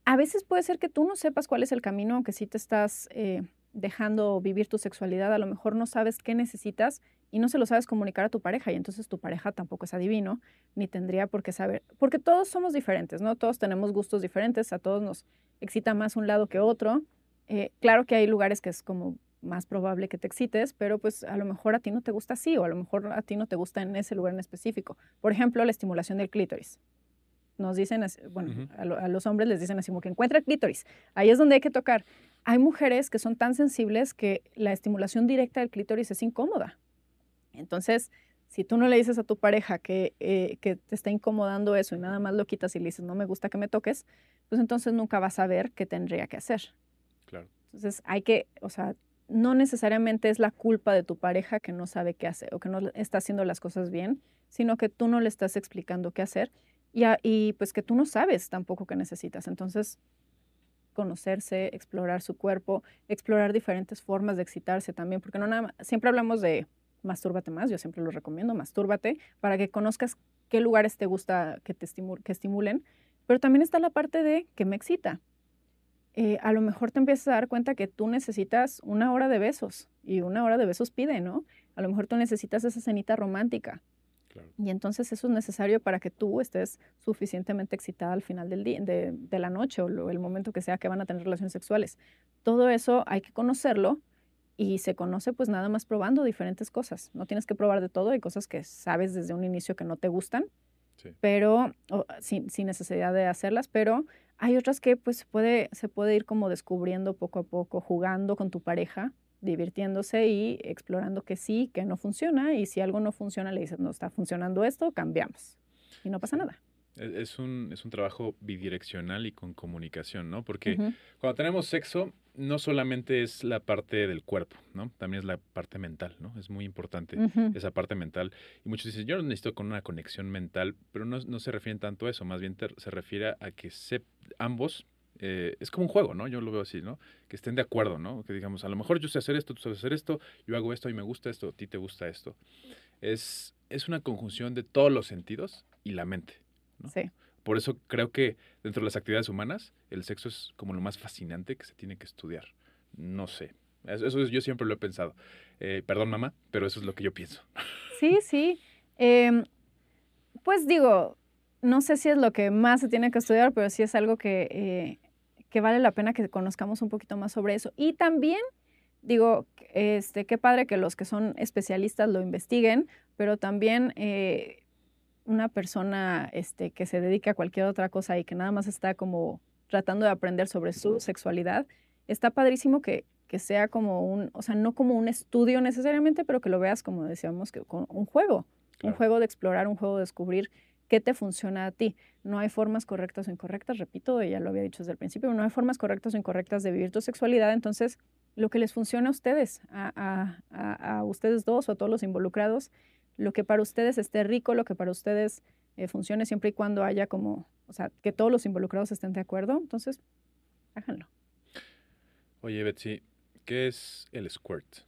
A veces puede ser que tú no sepas cuál es el camino, aunque sí te estás eh, dejando vivir tu sexualidad, a lo mejor no sabes qué necesitas y no se lo sabes comunicar a tu pareja y entonces tu pareja tampoco es adivino ni tendría por qué saber, porque todos somos diferentes, ¿no? Todos tenemos gustos diferentes, a todos nos excita más un lado que otro. Eh, claro que hay lugares que es como más probable que te excites, pero pues a lo mejor a ti no te gusta así o a lo mejor a ti no te gusta en ese lugar en específico. Por ejemplo, la estimulación del clítoris. Nos dicen, bueno, a, a, los hombres les dicen así como que encuentra el clítoris. Ahí es donde hay que tocar. Hay mujeres que son tan sensibles que la estimulación directa del clítoris es incómoda. Entonces, si tú no le dices a tu pareja que, eh, que te está incomodando eso y nada más lo quitas y le dices, no me gusta que me toques, pues entonces nunca vas a ver qué tendría que hacer. Claro. Entonces, hay que, o sea, no necesariamente es la culpa de tu pareja que no sabe qué hacer o que no está haciendo las cosas bien, sino que tú no le estás explicando qué hacer y, y pues que tú no sabes tampoco qué necesitas. Entonces, conocerse, explorar su cuerpo, explorar diferentes formas de excitarse también, porque no siempre hablamos de mastúrbate más, yo siempre lo recomiendo, mastúrbate, para que conozcas qué lugares te gusta que te que estimulen, pero también está la parte de que me excita. Eh, a lo mejor te empiezas a dar cuenta que tú necesitas una hora de besos y una hora de besos pide, ¿no? A lo mejor tú necesitas esa cenita romántica. Y entonces eso es necesario para que tú estés suficientemente excitada al final del día, de, de la noche o el momento que sea que van a tener relaciones sexuales. Todo eso hay que conocerlo y se conoce pues nada más probando diferentes cosas. No tienes que probar de todo, hay cosas que sabes desde un inicio que no te gustan, pero sin, sin, necesidad de hacerlas, pero hay otras que pues puede, se puede ir como descubriendo poco a poco, jugando con tu pareja, divirtiéndose y explorando que sí, que no funciona y si algo no funciona le dices, no está funcionando esto, cambiamos y no pasa nada. E, es un, es un trabajo bidireccional y con comunicación, ¿no? Porque cuando tenemos sexo, no solamente es la parte del cuerpo, ¿no? También es la parte mental, ¿no? Es muy importante esa parte mental. Y muchos dicen, yo necesito con una conexión mental, pero no, no se refieren tanto a eso, más bien se refiere a que se, ambos, eh, es como un juego, ¿no? Yo lo veo así, ¿no? Que estén de acuerdo, ¿no? Que digamos, a lo mejor yo sé hacer esto, tú sabes hacer esto, yo hago esto y me gusta esto, a ti te gusta esto. Es, es una conjunción de todos los sentidos y la mente. Sí. Por eso creo que dentro de las actividades humanas, el sexo es como lo más fascinante que se tiene que estudiar. No sé. Eso, eso yo siempre lo he pensado. Eh, perdón, mamá, pero eso es lo que yo pienso. Sí, sí. Em, pues digo, no sé si es lo que más se tiene que estudiar, pero sí es algo que, eh, que vale la pena que conozcamos un poquito más sobre eso. Y también, digo, este, qué padre que los que son especialistas lo investiguen, pero también eh, una persona este, que se dedica a cualquier otra cosa y que nada más está como tratando de aprender sobre su sexualidad, está padrísimo que, que sea como un, o sea, no como un estudio necesariamente, pero que lo veas como decíamos, que con un juego, un juego de explorar, un juego de descubrir qué te funciona a ti. No hay formas correctas o incorrectas, repito, ya lo había dicho desde el principio, no hay formas correctas o incorrectas de vivir tu sexualidad, entonces lo que les funciona a ustedes, a, a, a ustedes dos o a todos los involucrados, lo que para ustedes esté rico, lo que para ustedes eh, funcione siempre y cuando haya como, o sea, que todos los involucrados estén de acuerdo, entonces háganlo. Oye, Betsy, ¿qué es el squirt?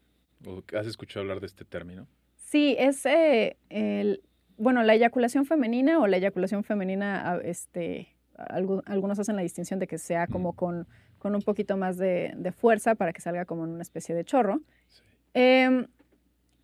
¿Has escuchado hablar de este término? Sí, es eh, el, bueno, la eyaculación femenina o la eyaculación femenina, este, algunos hacen la distinción de que sea como con, con un poquito más de, de, fuerza para que salga como en una especie de chorro. Sí. Eh,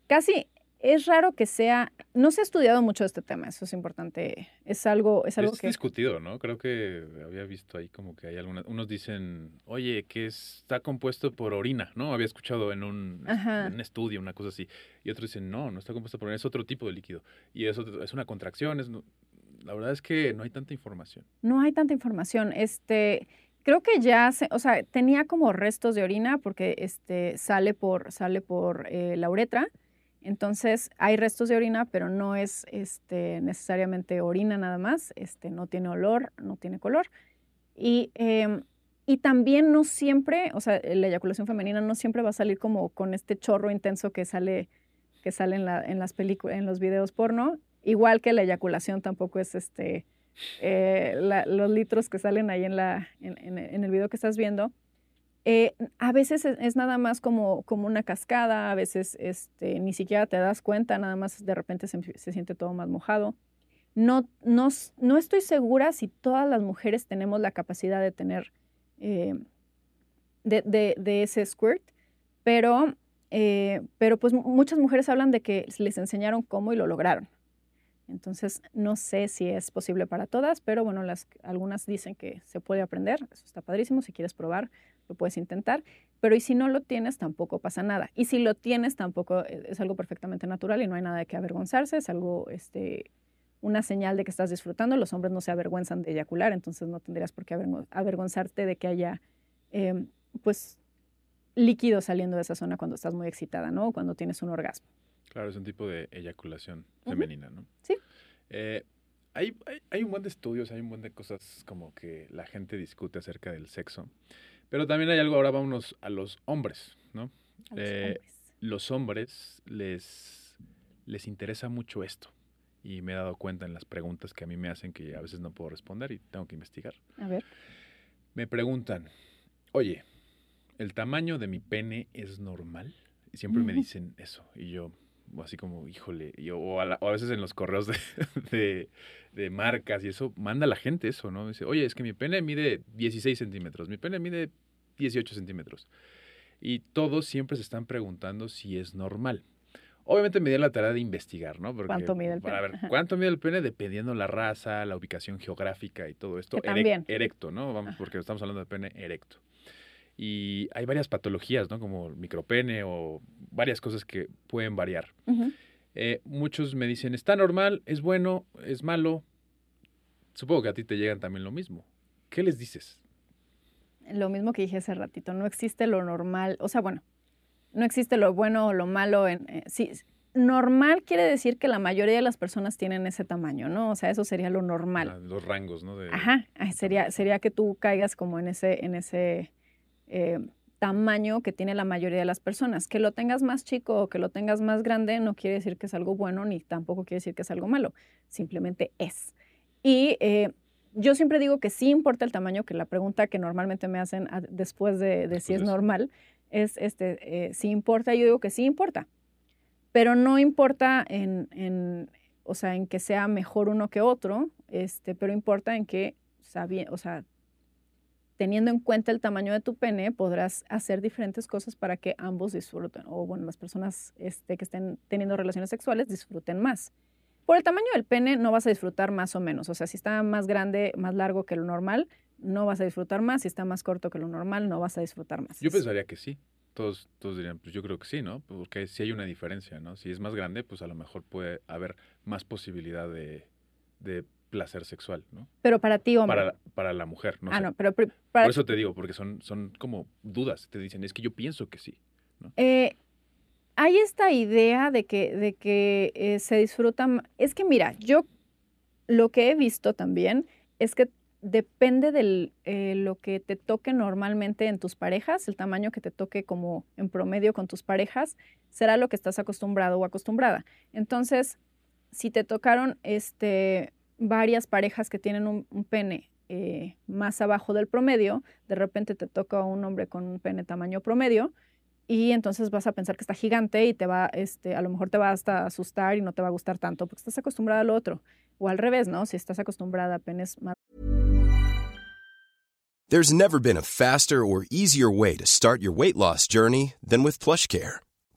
casi es raro que sea, no se ha estudiado mucho este tema, eso es importante, es algo, es algo es que... discutido, ¿no? Creo que había visto ahí como que hay algunas, unos dicen, oye, que está compuesto por orina, ¿no? Había escuchado en un, en un, estudio, una cosa así, y otros dicen, no, no está compuesto por orina, es otro tipo de líquido, y es, otro, es una contracción, es, la verdad es que no hay tanta información. No hay tanta información, este... Creo que ya, se, o sea, tenía como restos de orina porque este, sale por, sale por eh, la uretra, entonces hay restos de orina, pero no es este, necesariamente orina nada más, este, no tiene olor, no tiene color. Y, eh, y también no siempre, o sea, la eyaculación femenina no siempre va a salir como con este chorro intenso que sale, que sale en, la, en las películas, en los videos porno, igual que la eyaculación tampoco es este, eh, los litros que salen ahí en el video que estás viendo eh, a veces es, es, nada más como, como una cascada, a veces este, ni siquiera te das cuenta, nada más de repente se, se siente todo más mojado. No, no, no, estoy segura si todas las mujeres tenemos la capacidad de tener eh, de, de, de, ese squirt, pero, eh, pero pues muchas mujeres hablan de que les enseñaron cómo y lo lograron. Entonces, no sé si es posible para todas, pero bueno, las, algunas dicen que se puede aprender, eso está padrísimo, si quieres probar, lo puedes intentar, pero y si no lo tienes, tampoco pasa nada. Y si lo tienes, tampoco eh, es algo perfectamente natural y no hay nada de que avergonzarse, es algo, este, una señal de que estás disfrutando. Los hombres no se avergüenzan de eyacular, entonces no tendrías por qué avergonzarte de que haya, eh, pues, líquido saliendo de esa zona cuando estás muy excitada, ¿no? O cuando tienes un orgasmo. Claro, es un tipo de eyaculación femenina, ¿no? Sí. Eh, hay, hay, hay, un buen de estudios, hay un buen de cosas como que la gente discute acerca del sexo. Pero también hay algo, ahora vámonos a los hombres, ¿no? A los, eh, hombres. los hombres les, les interesa mucho esto. Y me he dado cuenta en las preguntas que a mí me hacen que a veces no puedo responder y tengo que investigar. A ver. Me preguntan, oye, ¿el tamaño de mi pene es normal? Y siempre uh -huh. me dicen eso. Y yo, así como, híjole, y, o, a la, o, a veces en los correos de, de, de, marcas y eso, manda la gente eso, ¿no? Dice, oye, es que mi pene mide 16 centímetros, mi pene mide 18 centímetros. Y todos siempre se están preguntando si es normal. Obviamente me di la tarea de investigar, ¿no? Porque, ¿Cuánto mide el pene? Para ver, ¿cuánto mide el pene? Dependiendo la raza, la ubicación geográfica y todo esto. Que también. Erecto, ¿no? Vamos, porque estamos hablando de pene erecto. Y hay varias patologías, ¿no? Como el micropene o varias cosas que pueden variar. Uh -huh. eh, muchos me dicen, está normal, es bueno, es malo. Supongo que a ti te llegan también lo mismo. ¿Qué les dices? Lo mismo que dije hace ratito, no existe lo normal, o sea, bueno, no existe lo bueno o lo malo. En, eh, sí, normal quiere decir que la mayoría de las personas tienen ese tamaño, ¿no? O sea, eso sería lo normal. Ah, los rangos, ¿no? De, Ajá, sería, sería que tú caigas como en ese, en ese eh, tamaño que tiene la mayoría de las personas. Que lo tengas más chico o que lo tengas más grande no quiere decir que es algo bueno ni tampoco quiere decir que es algo malo. Simplemente es. Y eh, yo siempre digo que sí importa el tamaño, que la pregunta que normalmente me hacen a, después de, de si es normal es, este, eh, si importa, yo digo que sí importa, pero no importa en, en, o sea, en que sea mejor uno que otro, este, pero importa en que, o sea, teniendo en cuenta el tamaño de tu pene, podrás hacer diferentes cosas para que ambos disfruten, o bueno, las personas este, que estén teniendo relaciones sexuales disfruten más. Por el tamaño del pene no vas a disfrutar más o menos, o sea, si está más grande, más largo que lo normal, no vas a disfrutar más, si está más corto que lo normal, no vas a disfrutar más. Yo pensaría que sí. Todos, todos dirían, pues yo creo que sí, ¿no? Porque si hay una diferencia, ¿no? Si es más grande, pues a lo mejor puede haber más posibilidad de placer sexual, ¿no? Pero para ti, hombre. Para, para la mujer, no ah, sé. no, pero pri- Por para, eso te digo, porque son, son como dudas. Te dicen, es que yo pienso que sí. Eh, hay esta idea de que, de que eh, se disfrutan. Es que mira, yo lo que he visto también es que depende de lo que te toque normalmente en tus parejas, el tamaño que te toque como en promedio con tus parejas, será lo que estás acostumbrado o acostumbrada. Entonces, si te tocaron este, varias parejas que tienen un, pene eh, más abajo del promedio, de repente te toca un hombre con un pene tamaño promedio, y entonces vas a pensar que está gigante y te va, este, a lo mejor te va hasta asustar y no te va a gustar tanto porque estás acostumbrada a lo otro. O al revés, ¿no? Si estás acostumbrada a penes más There's never been a faster or easier way to start your weight loss journey than with PlushCare.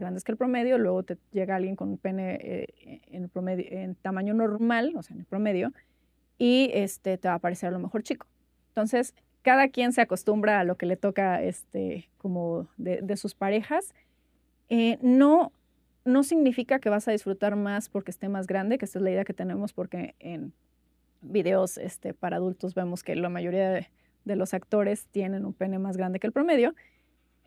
Grandes que el promedio, luego te llega alguien con un pene eh, promedio, en tamaño normal, o sea, en el promedio, y este, te va a parecer a lo mejor chico. Entonces, cada quien se acostumbra a lo que le toca este, como de, sus parejas. Eh, no, no significa que vas a disfrutar más porque esté más grande, que esta es la idea que tenemos, porque en videos este, para adultos vemos que la mayoría de los actores tienen un pene más grande que el promedio.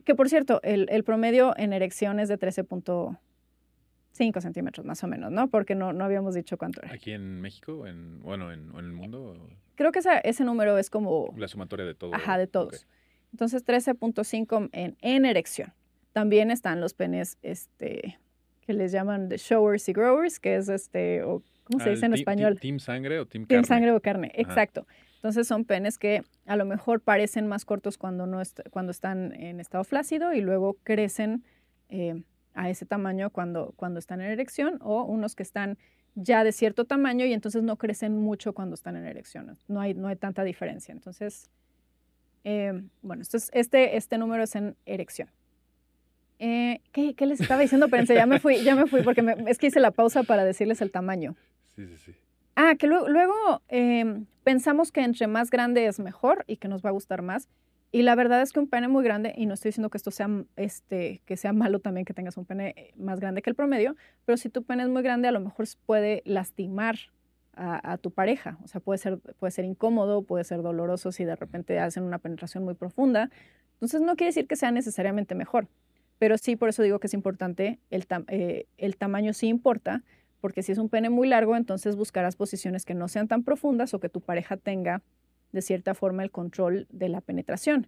Que por cierto, el, el promedio en erección es de 13.5 centímetros más o menos, ¿no? Porque no, no habíamos dicho cuánto era. Aquí en México, en, bueno, en, en el mundo, Creo que esa- ese número es como, la sumatoria de todo. ajá, de todos. Entonces 13.5 en, en erección. También están los penes este, que les llaman de showers y growers, que es este, o ¿cómo se Ah, dice en team- español? team- ¿Team sangre o team Team carne? sangre o carne, Ajá. exacto. Entonces son penes que a lo mejor parecen más cortos cuando, no est- cuando están en estado flácido y luego crecen eh, a ese tamaño cuando, cuando están en erección o unos que están ya de cierto tamaño y entonces no crecen mucho cuando están en erección. No hay, no hay tanta diferencia. Entonces, eh, bueno, esto es- este, este número es en erección. Eh, ¿qué, qué les estaba diciendo? Pensé, ya me fui, ya me fui porque me- es que hice la pausa para decirles el tamaño. Sí, sí, sí. Ah, que luego, em, pensamos que entre más grande es mejor y que nos va a gustar más. Y la verdad es que un pene muy grande, y no estoy diciendo que esto sea, m- este, que sea malo también que tengas un pene eh, más grande que el promedio, pero si tu pene es muy grande, a lo mejor puede lastimar a, tu pareja. O sea, puede ser, puede ser incómodo, puede ser doloroso si de repente hacen una penetración muy profunda. Entonces, no quiere decir que sea necesariamente mejor. Pero sí, por eso digo que es importante, el, eh, el tamaño sí importa, porque si es un pene muy largo, entonces buscarás posiciones que no sean tan profundas o que tu pareja tenga de cierta forma el control de la penetración.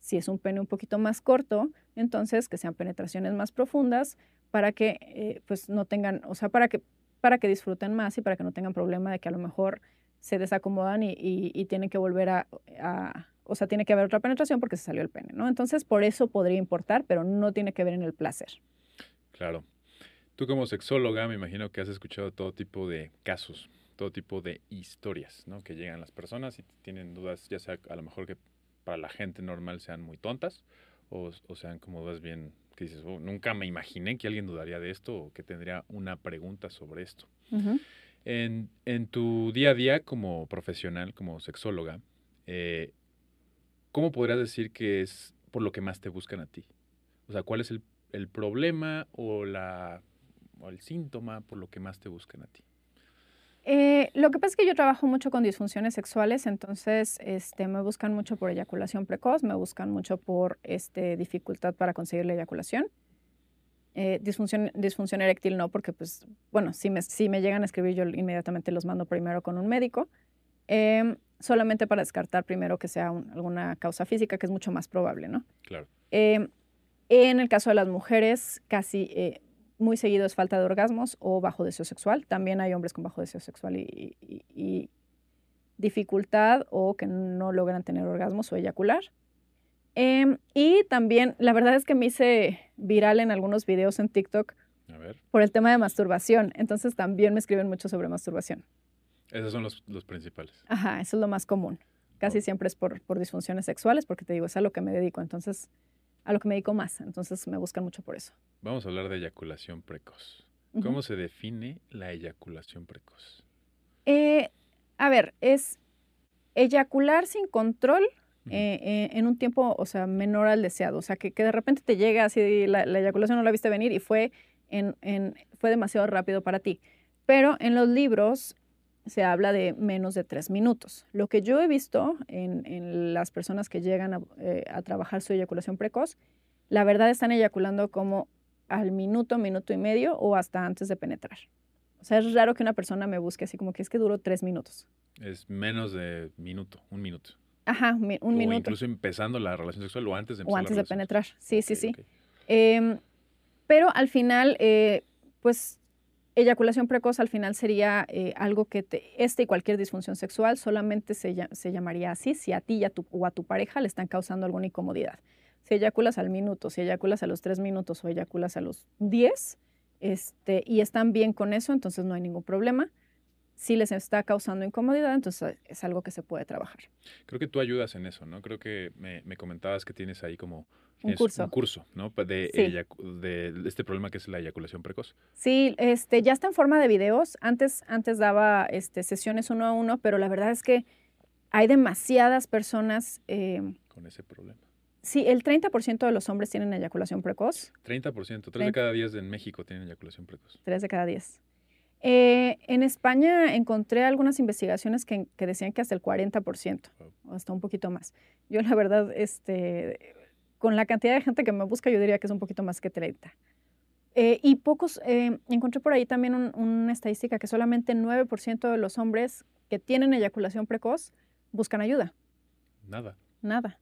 Si es un pene un poquito más corto, entonces que sean penetraciones más profundas para que eh, pues no tengan, o sea, para que, para que disfruten más y para que no tengan problema de que a lo mejor se desacomodan y, y- tienen que volver a, a- o sea, tiene que haber otra penetración porque se salió el pene, ¿no? Entonces, por eso podría importar, pero no tiene que ver en el placer. Claro. Tú como sexóloga me imagino que has escuchado todo tipo de casos, todo tipo de historias, ¿no? Que llegan las personas y tienen dudas, ya sea a lo mejor que para la gente normal sean muy tontas o, o sean como dudas bien que dices, "Oh, nunca me imaginé que alguien dudaría de esto o que tendría una pregunta sobre esto. Ujú. En, en tu día a día como profesional, como sexóloga, eh, ¿cómo podrías decir que es por lo que más te buscan a ti? O sea, ¿cuál es el, el problema o, la, o el síntoma por lo que más te buscan a ti? Eh, lo que pasa es que yo trabajo mucho con disfunciones sexuales, entonces este, me buscan mucho por eyaculación precoz, me buscan mucho por este, dificultad para conseguir la eyaculación. Eh, disfunción, disfunción eréctil no, porque pues, bueno, si me, si me llegan a escribir yo inmediatamente los mando primero con un médico, Em, solamente para descartar primero que sea un- alguna causa física, que es mucho más probable, ¿no? Claro. Em, En el caso de las mujeres, casi eh, muy seguido es falta de orgasmos o bajo deseo sexual. También hay hombres con bajo deseo sexual y, y- y dificultad o que no logran tener orgasmos o eyacular. Em, y también, la verdad es que me hice viral en algunos videos en TikTok A ver, por el tema de masturbación. Entonces también me escriben mucho sobre masturbación. esos son los, los principales. Ajá, eso es lo más común. Casi siempre es por, por disfunciones sexuales, porque te digo, es a lo que me dedico. Entonces, a lo que me dedico más. Entonces me buscan mucho por eso. Vamos a hablar de eyaculación precoz. ¿Cómo se define la eyaculación precoz? Eh, a ver, es eyacular sin control eh, eh, en un tiempo, o sea, menor al deseado. O sea, que, que de repente te llega así, la, la eyaculación no la viste venir y fue, en, en- fue demasiado rápido para ti. Pero en los libros se habla de menos de tres minutos. Lo que yo he visto en, en las personas que llegan a, eh, a trabajar su eyaculación precoz, la verdad están eyaculando como al minuto, minuto y medio o hasta antes de penetrar. O sea, es raro que una persona me busque así como que es que duró tres minutos. Es menos de minuto, un minuto. Ajá, mi- un o minuto. incluso empezando la relación sexual o antes de empezar O la antes de penetrar. Sí, sí, sí. Em, pero al final, eh, pues, eyaculación precoz al final sería eh, algo que te, este y cualquier disfunción sexual solamente se, se llamaría así si a ti y a tu, o a tu pareja le están causando alguna incomodidad. Si eyaculas al minuto, si eyaculas a los tres minutos o eyaculas a los diez, este, y están bien con eso, entonces no hay ningún problema. Si les está causando incomodidad, entonces es algo que se puede trabajar. Creo que tú ayudas en eso, ¿no? Creo que me, me comentabas que tienes ahí como... Un curso. Un curso, ¿no? Pa- De, Sí. de este problema que es la eyaculación precoz. Sí, este, ya está en forma de videos. Antes, antes daba este, sesiones uno a uno, pero la verdad es que hay demasiadas personas. eh, con ese problema. sí, el 30% de los hombres tienen eyaculación precoz, 30%, 3 de Treinta. cada 10 en México tienen eyaculación precoz. 3 de cada 10. Eh, en España encontré algunas investigaciones que, que decían que hasta el 40%, Wow. o hasta un poquito más. Yo la verdad, este, con la cantidad de gente que me busca, yo diría que es un poquito más que 30. Eh, y pocos, eh, encontré por ahí también un- una estadística que solamente 9% de los hombres que tienen eyaculación precoz buscan ayuda, Nada. nada.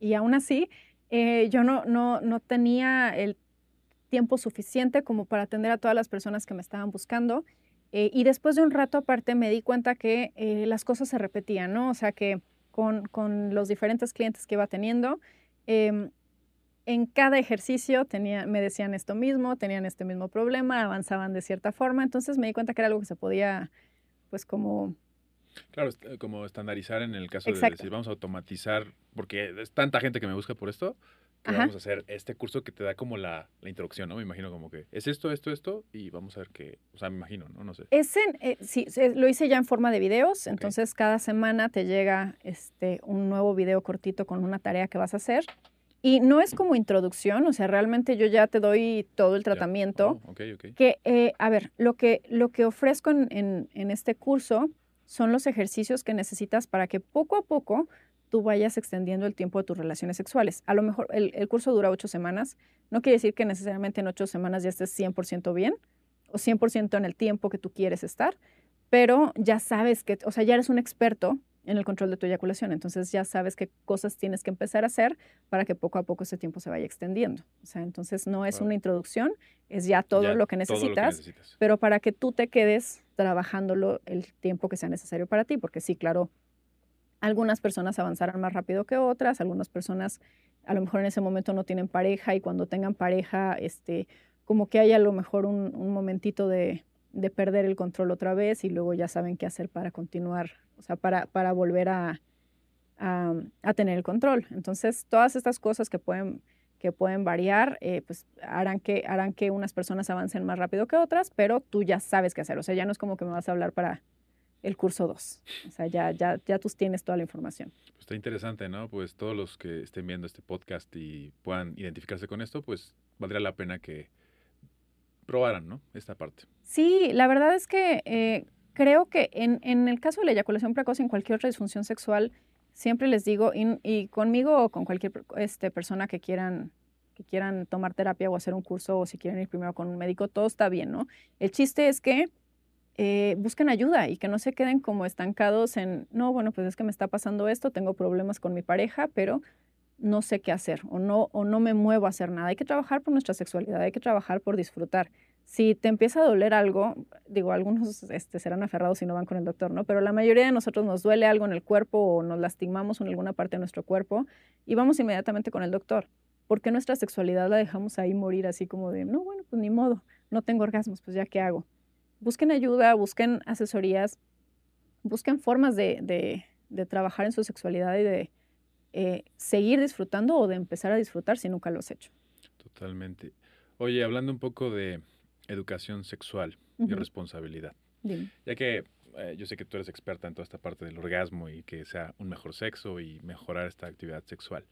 Y aún así, eh, yo no, no, no tenía el tiempo suficiente como para atender a todas las personas que me estaban buscando. Eh, y después de un rato aparte me di cuenta que eh, las cosas se repetían, ¿no? O sea que con, con los diferentes clientes que iba teniendo, em, en cada ejercicio tenía, me decían esto mismo, tenían este mismo problema, avanzaban de cierta forma, entonces me di cuenta que era algo que se podía, pues como, Claro, eh, como estandarizar en el caso de decir, vamos a automatizar, porque es tanta gente que me busca por esto, que Ajá. vamos a hacer este curso que te da como la, la introducción, ¿no? Me imagino como que es esto, esto, esto, y vamos a ver qué, o sea, me imagino, ¿no? No sé. Ese, eh, sí, lo hice ya en forma de videos, entonces cada semana te llega este, un nuevo video cortito con una tarea que vas a hacer. Y no es como introducción, o sea, realmente yo ya te doy todo el tratamiento. Oh, ok, ok. Que, eh, a ver, lo que, lo que ofrezco en, en- en este curso son los ejercicios que necesitas para que poco a poco tú vayas extendiendo el tiempo de tus relaciones sexuales. A lo mejor el, el curso dura ocho semanas. No quiere decir que necesariamente en ocho semanas ya estés 100% bien o 100% en el tiempo que tú quieres estar, pero ya sabes que, o sea, ya eres un experto en el control de tu eyaculación, entonces ya sabes qué cosas tienes que empezar a hacer para que poco a poco ese tiempo se vaya extendiendo. O sea, entonces no es una introducción, es ya todo Ya, lo que todo necesitas necesitas. pero para que tú te quedes trabajándolo el tiempo que sea necesario para ti, porque sí, claro, algunas personas avanzarán más rápido que otras, algunas personas a lo mejor en ese momento no tienen pareja y cuando tengan pareja, este, como que hay a lo mejor un, momentito de, de perder el control otra vez y luego ya saben qué hacer para continuar, o sea, para, volver a, a, a tener el control. Entonces, todas estas cosas que pueden que pueden variar, eh, pues harán que, harán que unas personas avancen más rápido que otras, pero tú ya sabes qué hacer. O sea, ya no es como que me vas a hablar para el curso 2. O sea, ya, ya, ya tú tienes toda la información. Pues está interesante, ¿no? Pues todos los que estén viendo este podcast y puedan identificarse con esto, pues valdría la pena que probaran, ¿no? Esta parte. Sí, la verdad es que eh, creo que en, en el caso de la eyaculación precoz en cualquier otra disfunción sexual, siempre les digo, y, y conmigo o con cualquier este, persona que quieran, que quieran tomar terapia o hacer un curso o si quieren ir primero con un médico, todo está bien, ¿no? El chiste es que eh, busquen ayuda y que no se queden como estancados en, no, bueno, pues es que me está pasando esto, tengo problemas con mi pareja, pero no sé qué hacer o no, o no me muevo a hacer nada. Hay que trabajar por nuestra sexualidad, hay que trabajar por disfrutar. Si te empieza a doler algo, digo, algunos este, serán aferrados si no van con el doctor, ¿no? Pero la mayoría de nosotros nos duele algo en el cuerpo o nos lastimamos en alguna parte de nuestro cuerpo y vamos inmediatamente con el doctor. ¿Por qué nuestra sexualidad la dejamos ahí morir así como de, no, bueno, pues ni modo, no tengo orgasmos, pues ya qué hago? Busquen ayuda, busquen asesorías, busquen formas de, de, trabajar en su sexualidad y de eh, seguir disfrutando o de empezar a disfrutar si nunca lo has hecho. Totalmente. Oye, hablando un poco de educación sexual y responsabilidad. Ya que eh, yo sé que tú eres experta en toda esta parte del orgasmo y que sea un mejor sexo y mejorar esta actividad sexual.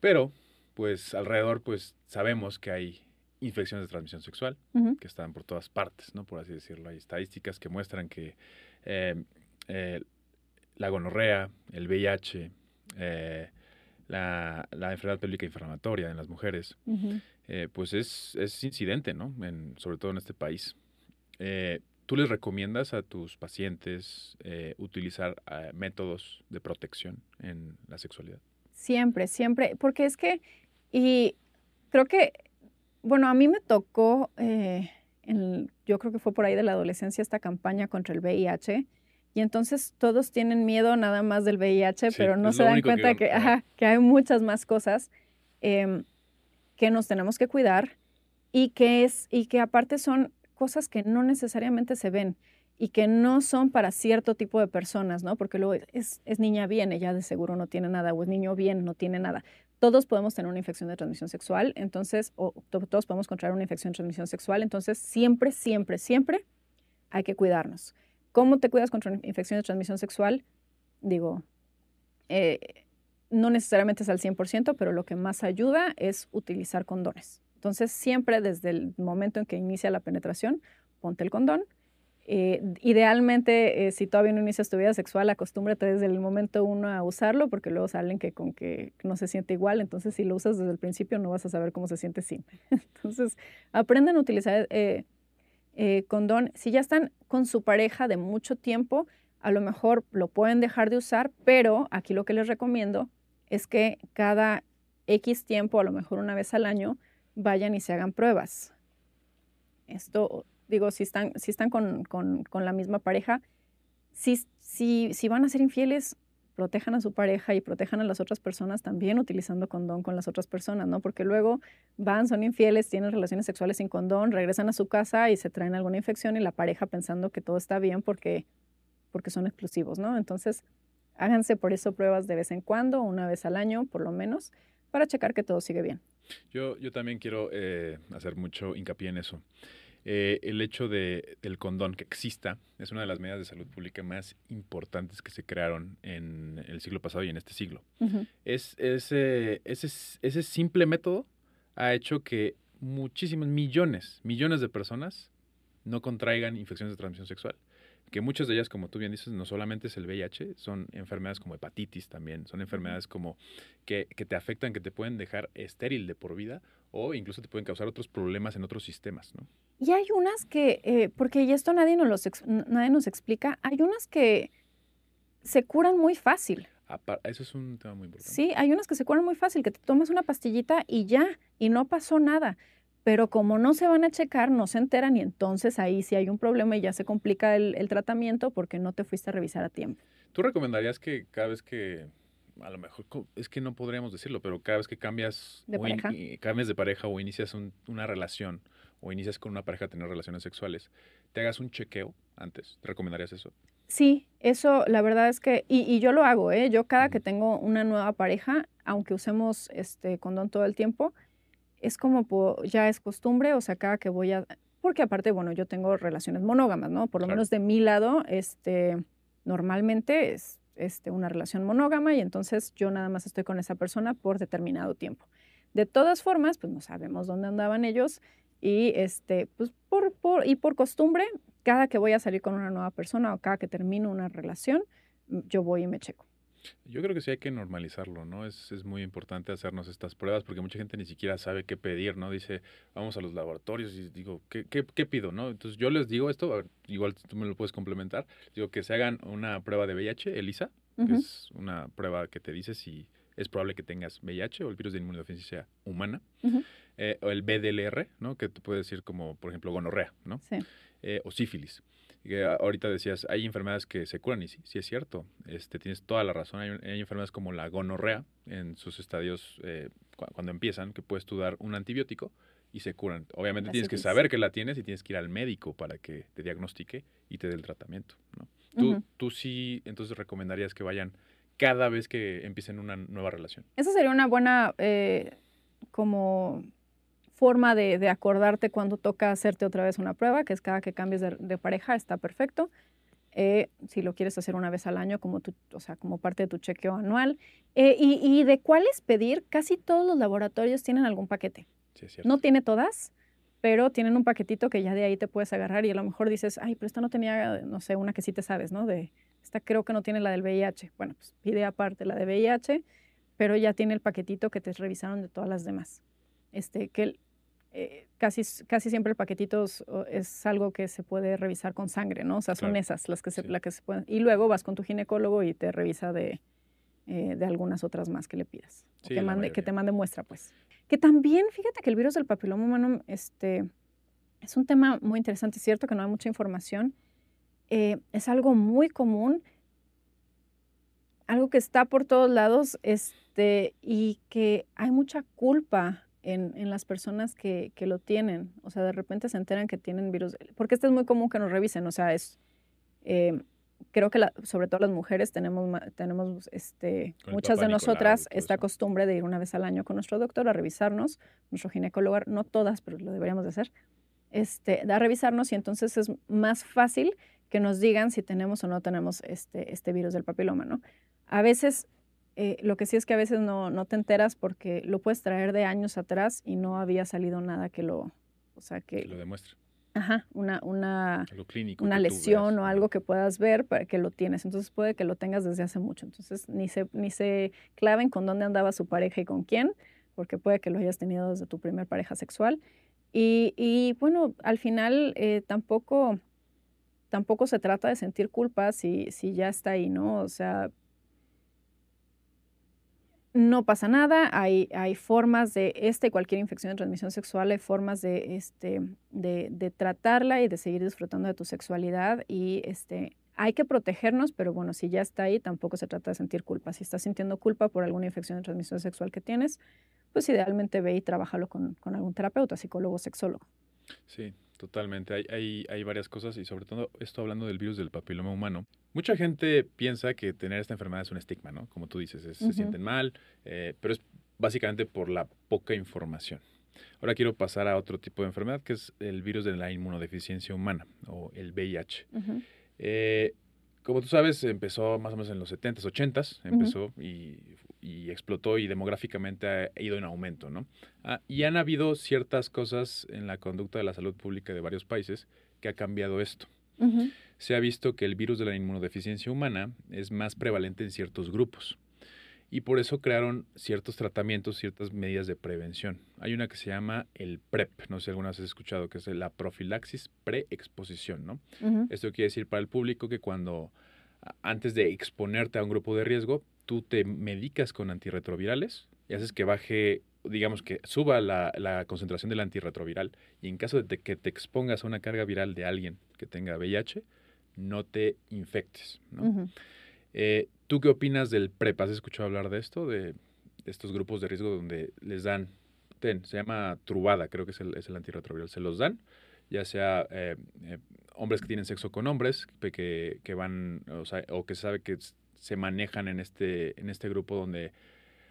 Pero, pues alrededor, pues sabemos que hay infecciones de transmisión sexual que están por todas partes, ¿no? Por así decirlo. Hay estadísticas que muestran que eh, eh, la gonorrea, el VIH, la, enfermedad pélvica inflamatoria en las mujeres, eh, pues es, es, incidente, ¿no? En, sobre todo en este país. Eh, ¿Tú les recomiendas a tus pacientes eh, utilizar métodos de protección en la sexualidad? Siempre, siempre, porque es que, y creo que, bueno, a mí me tocó, yo creo que fue por ahí de la adolescencia esta campaña contra el VIH, y entonces todos tienen miedo nada más del VIH, pero no se dan cuenta que, que, hay muchas más cosas em, que nos tenemos que cuidar y que, es, y que aparte son cosas que no necesariamente se ven y que no son para cierto tipo de personas, ¿no? Porque luego es, es niña bien, ella de seguro no tiene nada, o es niño bien, no tiene nada. Todos podemos tener una infección de transmisión sexual, entonces, o todos podemos contraer una infección de transmisión sexual, entonces siempre, siempre, siempre hay que cuidarnos. ¿Cómo te cuidas contra infección de transmisión sexual? Digo, eh, no necesariamente es al 100%, pero lo que más ayuda es utilizar condones. Entonces, siempre desde el momento en que inicia la penetración, ponte el condón. Eh, idealmente, eh, si todavía no inicias tu vida sexual, acostúmbrate desde el momento uno a usarlo, porque luego salen que con que no se siente igual. Entonces, si lo usas desde el principio, no vas a saber cómo se siente sin. Entonces, aprenden a utilizar eh, condón, si ya están con su pareja de mucho tiempo, a lo mejor lo pueden dejar de usar, pero aquí lo que les recomiendo es que cada X tiempo, a lo mejor una vez al año, vayan y se hagan pruebas. Esto, digo, si están, si están con, la misma pareja, si, si, si van a ser infieles, protejan a su pareja y protejan a las otras personas también utilizando condón con las otras personas, ¿no? Porque luego van, son infieles, tienen relaciones sexuales sin condón, regresan a su casa y se traen alguna infección y la pareja pensando que todo está bien porque, porque son exclusivos, ¿no? Entonces, háganse por eso pruebas de vez en cuando, una vez al año por lo menos, para checar que todo sigue bien. Yo, yo también quiero eh, hacer mucho hincapié en eso. Eh, el hecho de, del condón que exista es una de las medidas de salud pública más importantes que se crearon en el siglo pasado y en este siglo. es, ese, ese simple método ha hecho que muchísimos millones, millones de personas no contraigan infecciones de transmisión sexual que muchas de ellas, como tú bien dices, no solamente es el VIH, son enfermedades como hepatitis también, son enfermedades como que, que, te afectan, que te pueden dejar estéril de por vida o incluso te pueden causar otros problemas en otros sistemas, ¿no? Y hay unas que, eh, porque y esto nadie nos, los nadie nos explica, hay unas que se curan muy fácil. Eso es un tema muy importante. Sí, hay unas que se curan muy fácil, que te tomas una pastillita y ya, y no pasó nada pero como no se van a checar, no se enteran y entonces ahí sí hay un problema y ya se complica el, tratamiento porque no te fuiste a revisar a tiempo. ¿Tú recomendarías que cada vez que, a lo mejor, es que no podríamos decirlo, pero cada vez que cambias de, pareja. cambias de pareja o inicias una relación o inicias con una pareja a tener relaciones sexuales, te hagas un chequeo antes? ¿Te recomendarías eso? Sí, eso la verdad es que, y, yo lo hago, ¿eh? Yo cada que tengo una nueva pareja, aunque usemos este condón todo el tiempo, es como ya es costumbre, o sea, cada que voy a, porque aparte, bueno, yo tengo relaciones monógamas, ¿no? Por lo menos de mi lado, este, normalmente es este, una relación monógama y entonces yo nada más estoy con esa persona por determinado tiempo. De todas formas, pues no sabemos dónde andaban ellos y este, pues por, por, y por costumbre, cada que voy a salir con una nueva persona o cada que termino una relación, yo voy y me checo. Yo creo que sí hay que normalizarlo, ¿no? Es, es, muy importante hacernos estas pruebas porque mucha gente ni siquiera sabe qué pedir, ¿no? Dice, vamos a los laboratorios y digo, ¿qué, qué, qué pido, no? Entonces yo les digo esto, igual tú me lo puedes complementar, digo que se hagan una prueba de VIH, ELISA, que es una prueba que te dice si es probable que tengas VIH o el virus de inmunodeficiencia humana, Ujú. eh, o el BDLR, ¿no? Que te puede decir como, por ejemplo, gonorrea, ¿no? Sí. Eh, o sífilis. Que ahorita decías, hay enfermedades que se curan y sí, sí es cierto. Este, tienes toda la razón. Hay, hay enfermedades como la gonorrea en sus estadios eh, cu- cuando empiezan, que puedes tú dar un antibiótico y se curan. Obviamente La tienes que sífilis. saber que la tienes y tienes que ir al médico para que te diagnostique y te dé el tratamiento. ¿no? Tú, Ujú. tú sí, entonces recomendarías que vayan cada vez que empiecen una nueva relación. Esa sería una buena eh, como forma de, de acordarte cuando toca hacerte otra vez una prueba, que es cada que cambies de, de pareja, está perfecto. Eh, si lo quieres hacer una vez al año como, tu, o sea, como parte de tu chequeo anual. Eh, y, y de cuáles pedir, casi todos los laboratorios tienen algún paquete. Sí, es cierto. No tiene todas, pero tienen un paquetito que ya de ahí te puedes agarrar y a lo mejor dices, ay, pero esta no tenía, no sé, una que sí te sabes, ¿no? De, esta creo que no tiene la del VIH. Bueno, pues pide aparte la de VIH, pero ya tiene el paquetito que te revisaron de todas las demás. Este, que eh, casi, casi siempre el paquetito es, algo que se puede revisar con sangre, ¿no? O sea, son Claro. esas las que se, Sí. la que se pueden. Y luego vas con tu ginecólogo y te revisa de, eh, de algunas otras más que le pidas. Sí, que, mande, que te mande muestra, pues. Que también, fíjate que el virus del papiloma humano este, es un tema muy interesante. Es cierto que no hay mucha información. eh, es algo muy común, algo que está por todos lados este, y que hay mucha culpa en, en las personas que, que lo tienen. O sea, de repente se enteran que tienen virus. Porque este es muy común que nos revisen. O sea, es... eh, creo que la- sobre todo las mujeres tenemos, tenemos este, muchas de nosotras esta costumbre de ir una vez al año con nuestro doctor a revisarnos, nuestro ginecólogo, no todas, pero lo deberíamos de hacer, este, a revisarnos y entonces es más fácil que nos digan si tenemos o no tenemos este, este virus del papiloma, ¿no? A veces, eh, lo que sí es que a veces no, no te enteras porque lo puedes traer de años atrás y no había salido nada que lo, o sea, Que que, lo demuestre. Ajá, una, una, una lesión o algo que puedas ver para que lo tienes. Entonces puede que lo tengas desde hace mucho. Entonces ni se, ni se claven con dónde andaba su pareja y con quién, porque puede que lo hayas tenido desde tu primer pareja sexual. Y, y, bueno, al final eh, tampoco, tampoco se trata de sentir culpa si, si ya está ahí, ¿no? O sea, no pasa nada, hay, hay formas de esta y cualquier infección de transmisión sexual, hay formas de, este, de, de tratarla y de seguir disfrutando de tu sexualidad y este, hay que protegernos, pero bueno, si ya está ahí, tampoco se trata de sentir culpa. Si estás sintiendo culpa por alguna infección de transmisión sexual que tienes, pues idealmente ve y trabájalo con, con algún terapeuta, psicólogo, sexólogo. Sí, totalmente. Hay, hay, hay varias cosas y sobre todo esto hablando del virus del papiloma humano. Mucha gente piensa que tener esta enfermedad es un estigma, ¿no? Como tú dices, es- se sienten mal, eh, pero es básicamente por la poca información. Ahora quiero pasar a otro tipo de enfermedad que es el virus de la inmunodeficiencia humana o el VIH. Eh, como tú sabes, empezó más o menos en los 70s, 80s, empezó y, y explotó y demográficamente ha ido en aumento, ¿no? Ah, y han habido ciertas cosas en la conducta de la salud pública de varios países que ha cambiado esto. Se ha visto que el virus de la inmunodeficiencia humana es más prevalente en ciertos grupos y por eso crearon ciertos tratamientos, ciertas medidas de prevención. Hay una que se llama el PrEP, no sé si alguna vez has escuchado, que es la profilaxis preexposición, ¿no? Esto quiere decir para el público que cuando antes de exponerte a un grupo de riesgo, tú te medicas con antirretrovirales y haces que baje, digamos que suba la, la concentración del antirretroviral y en caso de que te expongas a una carga viral de alguien que tenga VIH, no te infectes. ¿no? Eh, ¿Tú qué opinas del PrEP? ¿Has escuchado hablar de esto? De, estos grupos de riesgo donde les dan, ten, se llama trubada, creo que es el, es el antirretroviral, se los dan, ya sea eh, eh, hombres que tienen sexo con hombres, que- que, van, o, sea, o que se sabe que se manejan en este, en este grupo donde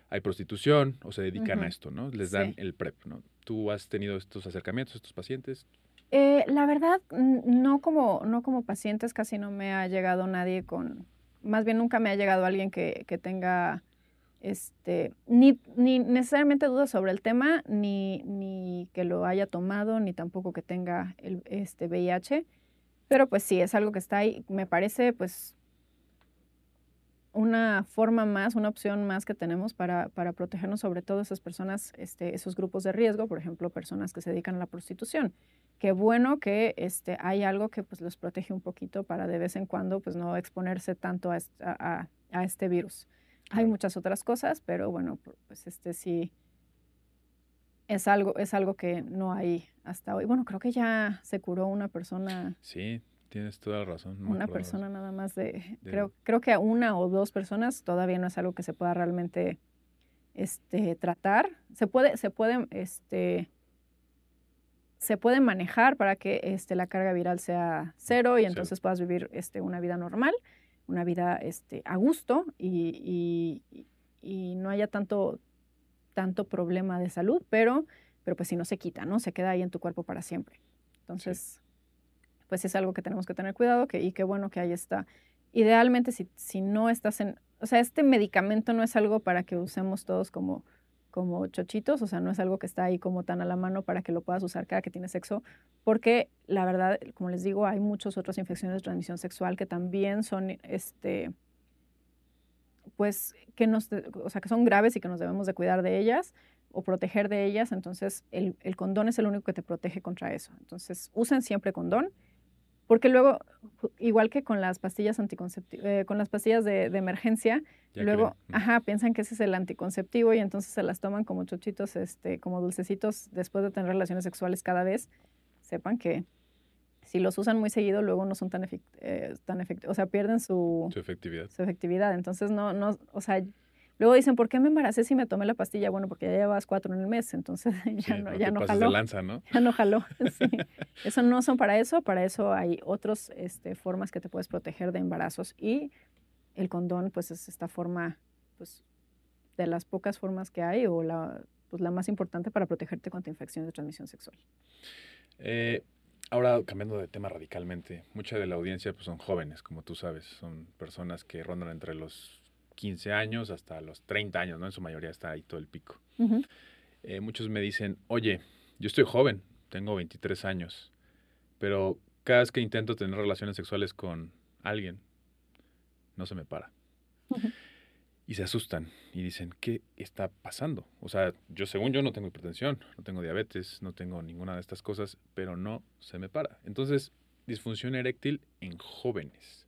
hay prostitución o se dedican a Ujú. esto, ¿no? Les dan Sí. el PrEP, ¿no? ¿Tú has tenido estos acercamientos, estos pacientes? Eh, la verdad, no como, no como pacientes, casi no me ha llegado nadie con, más bien nunca me ha llegado alguien que, que tenga, este, ni, ni necesariamente dudas sobre el tema, ni, ni que lo haya tomado, ni tampoco que tenga el, este VIH, pero pues sí, es algo que está ahí, me parece pues una forma más, una opción más que tenemos para, para protegernos sobre todo esas personas, este, esos grupos de riesgo, por ejemplo, personas que se dedican a la prostitución qué bueno que este, hay algo que pues, los protege un poquito para de vez en cuando pues, no exponerse tanto a, a este virus. Hay muchas otras cosas, pero bueno, pues este sí es algo, es algo que no hay hasta hoy. Bueno, creo que ya se curó una persona. Sí, tienes toda la razón. una persona nada más de, Creo, creo que a una o dos personas todavía no es algo que se pueda realmente este, tratar. Se puede, se puede, este, se puede manejar para que este, la carga viral sea cero y entonces puedas vivir este, una vida normal, una vida este, a gusto y, y, y no haya tanto tanto problema de salud, pero, pero pues si no se quita, ¿no? Se queda ahí en tu cuerpo para siempre. Entonces, pues es algo que tenemos que tener cuidado que, y qué bueno que ahí está. Idealmente, si, si no estás en, o sea, este medicamento no es algo para que usemos todos como, como chochitos, o sea, no es algo que está ahí como tan a la mano para que lo puedas usar cada que tienes sexo, porque la verdad, como les digo, hay muchas otras infecciones de transmisión sexual que también son, este, pues que nos, o sea, que son graves y que nos debemos de cuidar de ellas o proteger de ellas, entonces el, el condón es el único que te protege contra eso. Entonces usen siempre condón, porque luego, igual que con las pastillas anticonceptivas, eh, con las pastillas de, de emergencia, luego, ajá, piensan que ese es el anticonceptivo y entonces se las toman como chochitos, este, como dulcecitos después de tener relaciones sexuales cada vez. Sepan que si los usan muy seguido, luego no son tan, eh, tan efectivos, o sea, pierden su, su, efectividad. Su efectividad. Entonces, no, no, o sea, luego dicen, ¿por qué me embaracé si me tomé la pastilla? Bueno, porque ya llevas cuatro en el mes, entonces ya no, ya no jaló. lanza, ¿no? Ya no jaló. Sí. eso no son para eso, para eso hay otras este, formas que te puedes proteger de embarazos y el condón, pues es esta forma, pues, de las pocas formas que hay o la, pues, la más importante para protegerte contra infecciones de transmisión sexual. Eh, Ahora, cambiando de tema radicalmente, mucha de la audiencia pues, son jóvenes, como tú sabes, son personas que rondan entre los 15 años hasta los 30 años, ¿no? En su mayoría está ahí todo el pico. Eh, muchos me dicen, oye, yo estoy joven, tengo 23 años, pero cada vez que intento tener relaciones sexuales con alguien, no se me para y se asustan y dicen, ¿qué está pasando? O sea, yo según yo no tengo hipertensión, no tengo diabetes, no tengo ninguna de estas cosas, pero no se me para. Entonces, disfunción eréctil en jóvenes.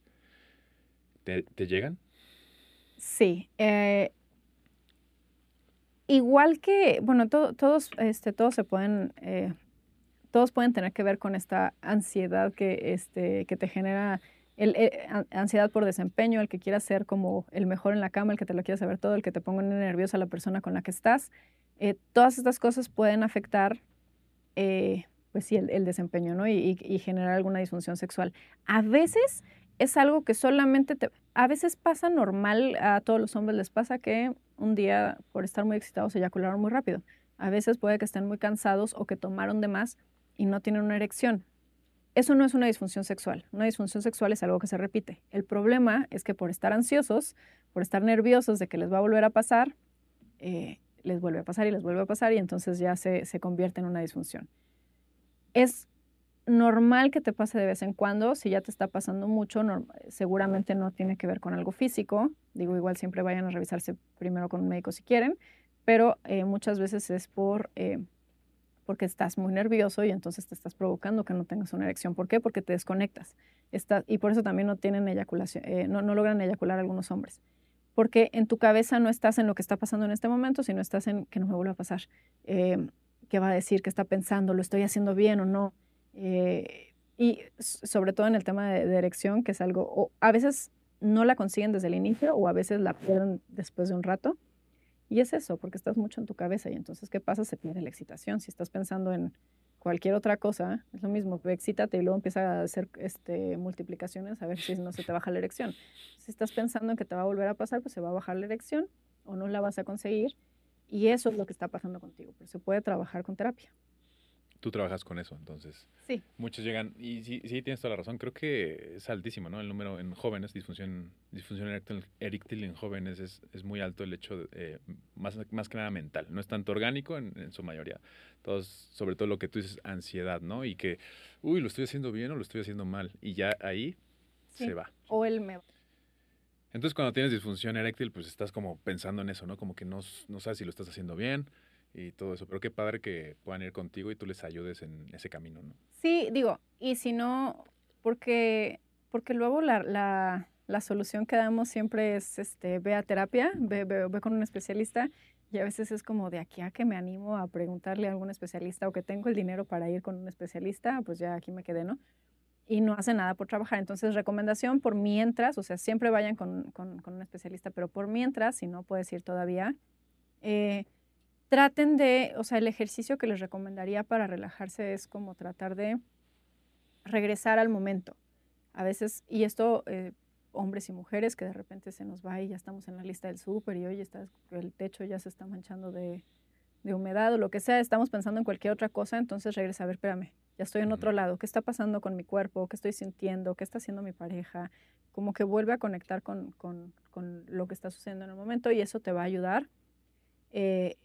¿Te, llegan? Sí. Eh, igual que, bueno, todos, este, todos se pueden, eh, todos pueden tener que ver con esta ansiedad que, este, que te genera el, ansiedad por desempeño, el que quiera ser como el mejor en la cama, el que te lo quiera saber todo, el que te ponga nerviosa la persona con la que estás. Eh, todas estas cosas pueden afectar, eh, pues sí, el, desempeño, ¿no? Y, generar alguna disfunción sexual. A veces es algo que solamente te, a veces pasa normal, a todos los hombres les pasa que un día por estar muy excitados eyacularon muy rápido. A veces puede que estén muy cansados o que tomaron de más y no tienen una erección. Eso no es una disfunción sexual. Una disfunción sexual es algo que se repite. El problema es que por estar ansiosos, por estar nerviosos de que les va a volver a pasar, eh, les vuelve a pasar y les vuelve a pasar y entonces ya se, convierte en una disfunción. Es normal que te pase de vez en cuando. Si ya te está pasando mucho, seguramente no tiene que ver con algo físico. Digo, igual siempre vayan a revisarse primero con un médico si quieren, pero eh, muchas veces es por eh, porque estás muy nervioso y entonces te estás provocando que no tengas una erección. ¿Por qué? Porque te desconectas. Y por eso también no tienen eyaculación, eh, no, no, logran eyacular algunos hombres. Porque en tu cabeza no estás en lo que está pasando en este momento, sino estás en que no me vuelva a pasar. Eh, ¿Qué va a decir? ¿Qué está pensando? ¿Lo estoy haciendo bien o no? Eh, y sobre todo en el tema de, de, erección, que es algo, a veces no la consiguen desde el inicio o a veces la pierden después de un rato. Y es eso, porque estás mucho en tu cabeza y entonces, ¿qué pasa? Se pierde la excitación. Si estás pensando en cualquier otra cosa, es lo mismo, excítate y luego empieza a hacer este, multiplicaciones a ver si no se te baja la erección. Si estás pensando en que te va a volver a pasar, pues se va a bajar la erección o no la vas a conseguir. Y eso es lo que está pasando contigo, pero se puede trabajar con terapia. Tú trabajas con eso, entonces. Sí. Muchos llegan, y sí, sí, tienes toda la razón, creo que es altísimo, ¿no? El número en jóvenes, disfunción, disfunción eréctil, en jóvenes es, es, muy alto el hecho, de, eh, más, más que nada mental, no es tanto orgánico en, su mayoría. Todos, sobre todo lo que tú dices, ansiedad, ¿no? Y que, uy, lo estoy haciendo bien o lo estoy haciendo mal, y ya ahí se va. O él me Entonces, cuando tienes disfunción eréctil, pues estás como pensando en eso, ¿no? Como que no, no sabes si lo estás haciendo bien, y todo eso. Pero qué padre que puedan ir contigo y tú les ayudes en ese camino, ¿no? Sí, digo, y si no, porque, porque luego la, la, la solución que damos siempre es, este, ve a terapia, ve, ve, ve con un especialista y a veces es como de aquí a que me animo a preguntarle a algún especialista o que tengo el dinero para ir con un especialista, pues ya aquí me quedé, ¿no? Y no hace nada por trabajar. Entonces, recomendación por mientras, o sea, siempre vayan con, con, con un especialista, pero por mientras, si no puedes ir todavía, eh, traten de, o sea, el ejercicio que les recomendaría para relajarse es como tratar de regresar al momento. A veces, y esto, eh, hombres y mujeres, que de repente se nos va y ya estamos en la lista del súper y hoy está, el techo ya se está manchando de, de humedad o lo que sea, estamos pensando en cualquier otra cosa, entonces regresa, a ver, espérame, ya estoy en otro lado, ¿qué está pasando con mi cuerpo? ¿Qué estoy sintiendo? ¿Qué está haciendo mi pareja? Como que vuelve a conectar con, con, con lo que está sucediendo en el momento y eso te va a ayudar eh,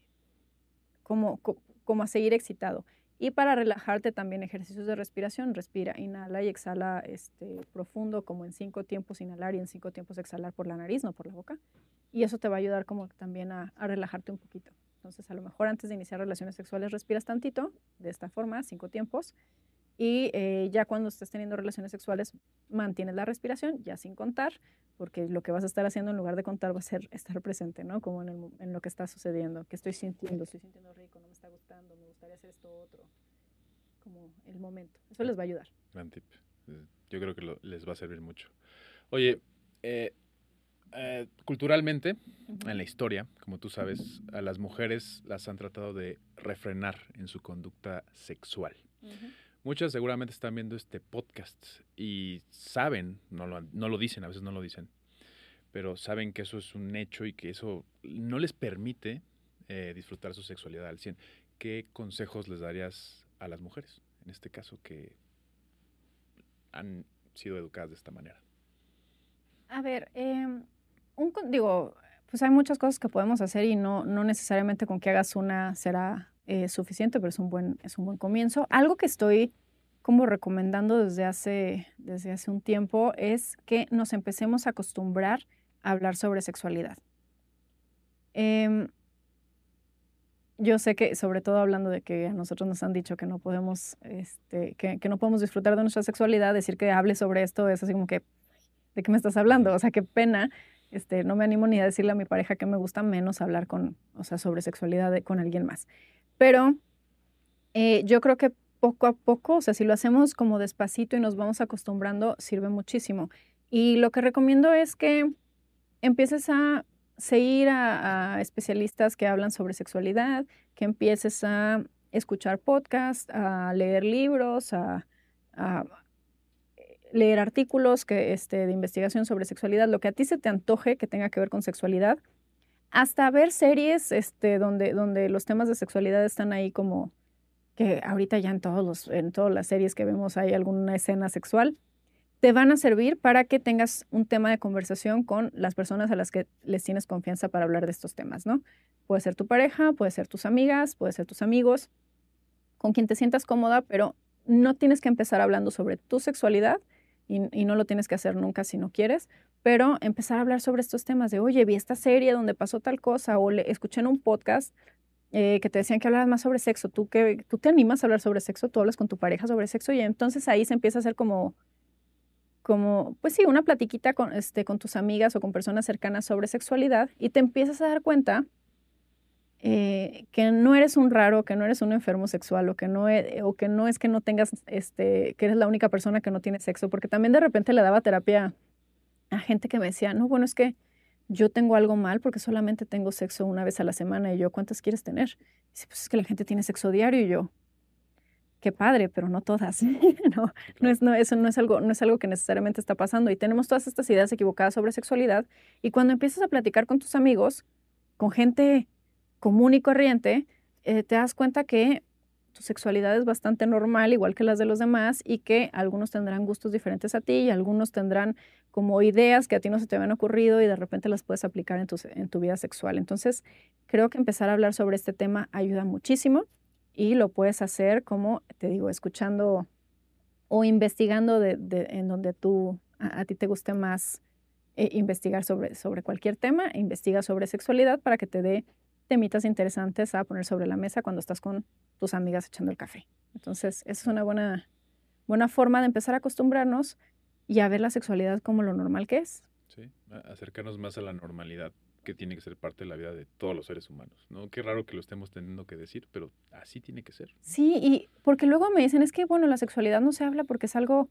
como, como a seguir excitado. Y para relajarte también ejercicios de respiración, respira, inhala y exhala este, profundo, como en cinco tiempos inhalar y en cinco tiempos exhalar por la nariz, no por la boca. Y eso te va a ayudar como también a, relajarte un poquito. Entonces, a lo mejor antes de iniciar relaciones sexuales respiras tantito, de esta forma, cinco tiempos, y eh, ya cuando estés teniendo relaciones sexuales mantienes la respiración, ya sin contar, porque lo que vas a estar haciendo en lugar de contar va a ser estar presente, ¿no? Como en, el, en lo que está sucediendo, que estoy sintiendo, estoy sintiendo rico, no me está gustando, me gustaría hacer esto otro, como el momento. Eso les va a ayudar. Gran tip. Eh, yo creo que lo, les va a servir mucho. Oye, eh, eh, culturalmente, uh -huh. en la historia, como tú sabes, a las mujeres las han tratado de refrenar en su conducta sexual. Uh -huh. Muchas seguramente están viendo este podcast y saben, no lo, no lo dicen, a veces no lo dicen, pero saben que eso es un hecho y que eso no les permite eh, disfrutar su sexualidad al 100. ¿Qué consejos les darías a las mujeres, en este caso, que han sido educadas de esta manera? A ver, un, digo, pues hay muchas cosas que podemos hacer y no, no necesariamente con que hagas una será eh, suficiente, pero es un, buen, es un buen comienzo. Algo que estoy como recomendando desde hace, desde hace un tiempo es que nos empecemos a acostumbrar a hablar sobre sexualidad. Eh, yo sé que, sobre todo hablando de que a nosotros nos han dicho que no podemos, este, que, no podemos disfrutar de nuestra sexualidad, decir que hable sobre esto es así como que, ¿de qué me estás hablando? O sea, qué pena. Este, no me animo ni a decirle a mi pareja que me gusta menos hablar con, o sea, sobre sexualidad con alguien más. Pero eh, yo creo que poco a poco, o sea, si lo hacemos como despacito y nos vamos acostumbrando, sirve muchísimo. Y lo que recomiendo es que empieces a seguir a, especialistas que hablan sobre sexualidad, que empieces a escuchar podcasts, a leer libros, a, a leer artículos que, este, de investigación sobre sexualidad, lo que a ti se te antoje que tenga que ver con sexualidad, hasta ver series este, donde, donde los temas de sexualidad están ahí como que ahorita ya en, todos los, en todas las series que vemos hay alguna escena sexual, te van a servir para que tengas un tema de conversación con las personas a las que les tienes confianza para hablar de estos temas, ¿no? Puede ser tu pareja, puede ser tus amigas, puede ser tus amigos, con quien te sientas cómoda, pero no tienes que empezar hablando sobre tu sexualidad y, no lo tienes que hacer nunca si no quieres, pero empezar a hablar sobre estos temas de, oye, vi esta serie donde pasó tal cosa o le escuché en un podcast eh, que te decían que hablaras más sobre sexo, ¿Tú, que, tú te animas a hablar sobre sexo, tú hablas con tu pareja sobre sexo y entonces ahí se empieza a hacer como como, pues sí, una platiquita con, este, con tus amigas o con personas cercanas sobre sexualidad y te empiezas a dar cuenta eh, que no eres un raro, que no eres un enfermo sexual o que no, e, o que no es que no tengas, este, que eres la única persona que no tiene sexo, porque también de repente le daba terapia a gente que me decía, no, bueno, es que yo tengo algo mal porque solamente tengo sexo una vez a la semana y yo, ¿cuántas quieres tener? dice, pues es que la gente tiene sexo diario y yo, qué padre, pero no todas. no, no es, no, eso no es, algo, no es algo que necesariamente está pasando. Y tenemos todas estas ideas equivocadas sobre sexualidad. Y cuando empiezas a platicar con tus amigos, con gente común y corriente, eh, te das cuenta que tu sexualidad es bastante normal, igual que las de los demás, y que algunos tendrán gustos diferentes a ti y algunos tendrán como ideas que a ti no se te habían ocurrido y de repente las puedes aplicar en tu, en tu vida sexual. Entonces, creo que empezar a hablar sobre este tema ayuda muchísimo y lo puedes hacer como, te digo, escuchando o investigando en donde tú, a, a, ti te guste más eh, investigar sobre, sobre cualquier tema, investiga sobre sexualidad para que te dé temitas interesantes a poner sobre la mesa cuando estás con tus amigas echando el café. Entonces, esa es una buena, buena forma de empezar a acostumbrarnos y a ver la sexualidad como lo normal que es, Sí, acercarnos más a la normalidad que tiene que ser parte de la vida de todos los seres humanos, ¿no? Qué raro que lo estemos teniendo que decir, pero así tiene que ser. Sí, y porque luego me dicen, es que, bueno, la sexualidad no se habla porque es algo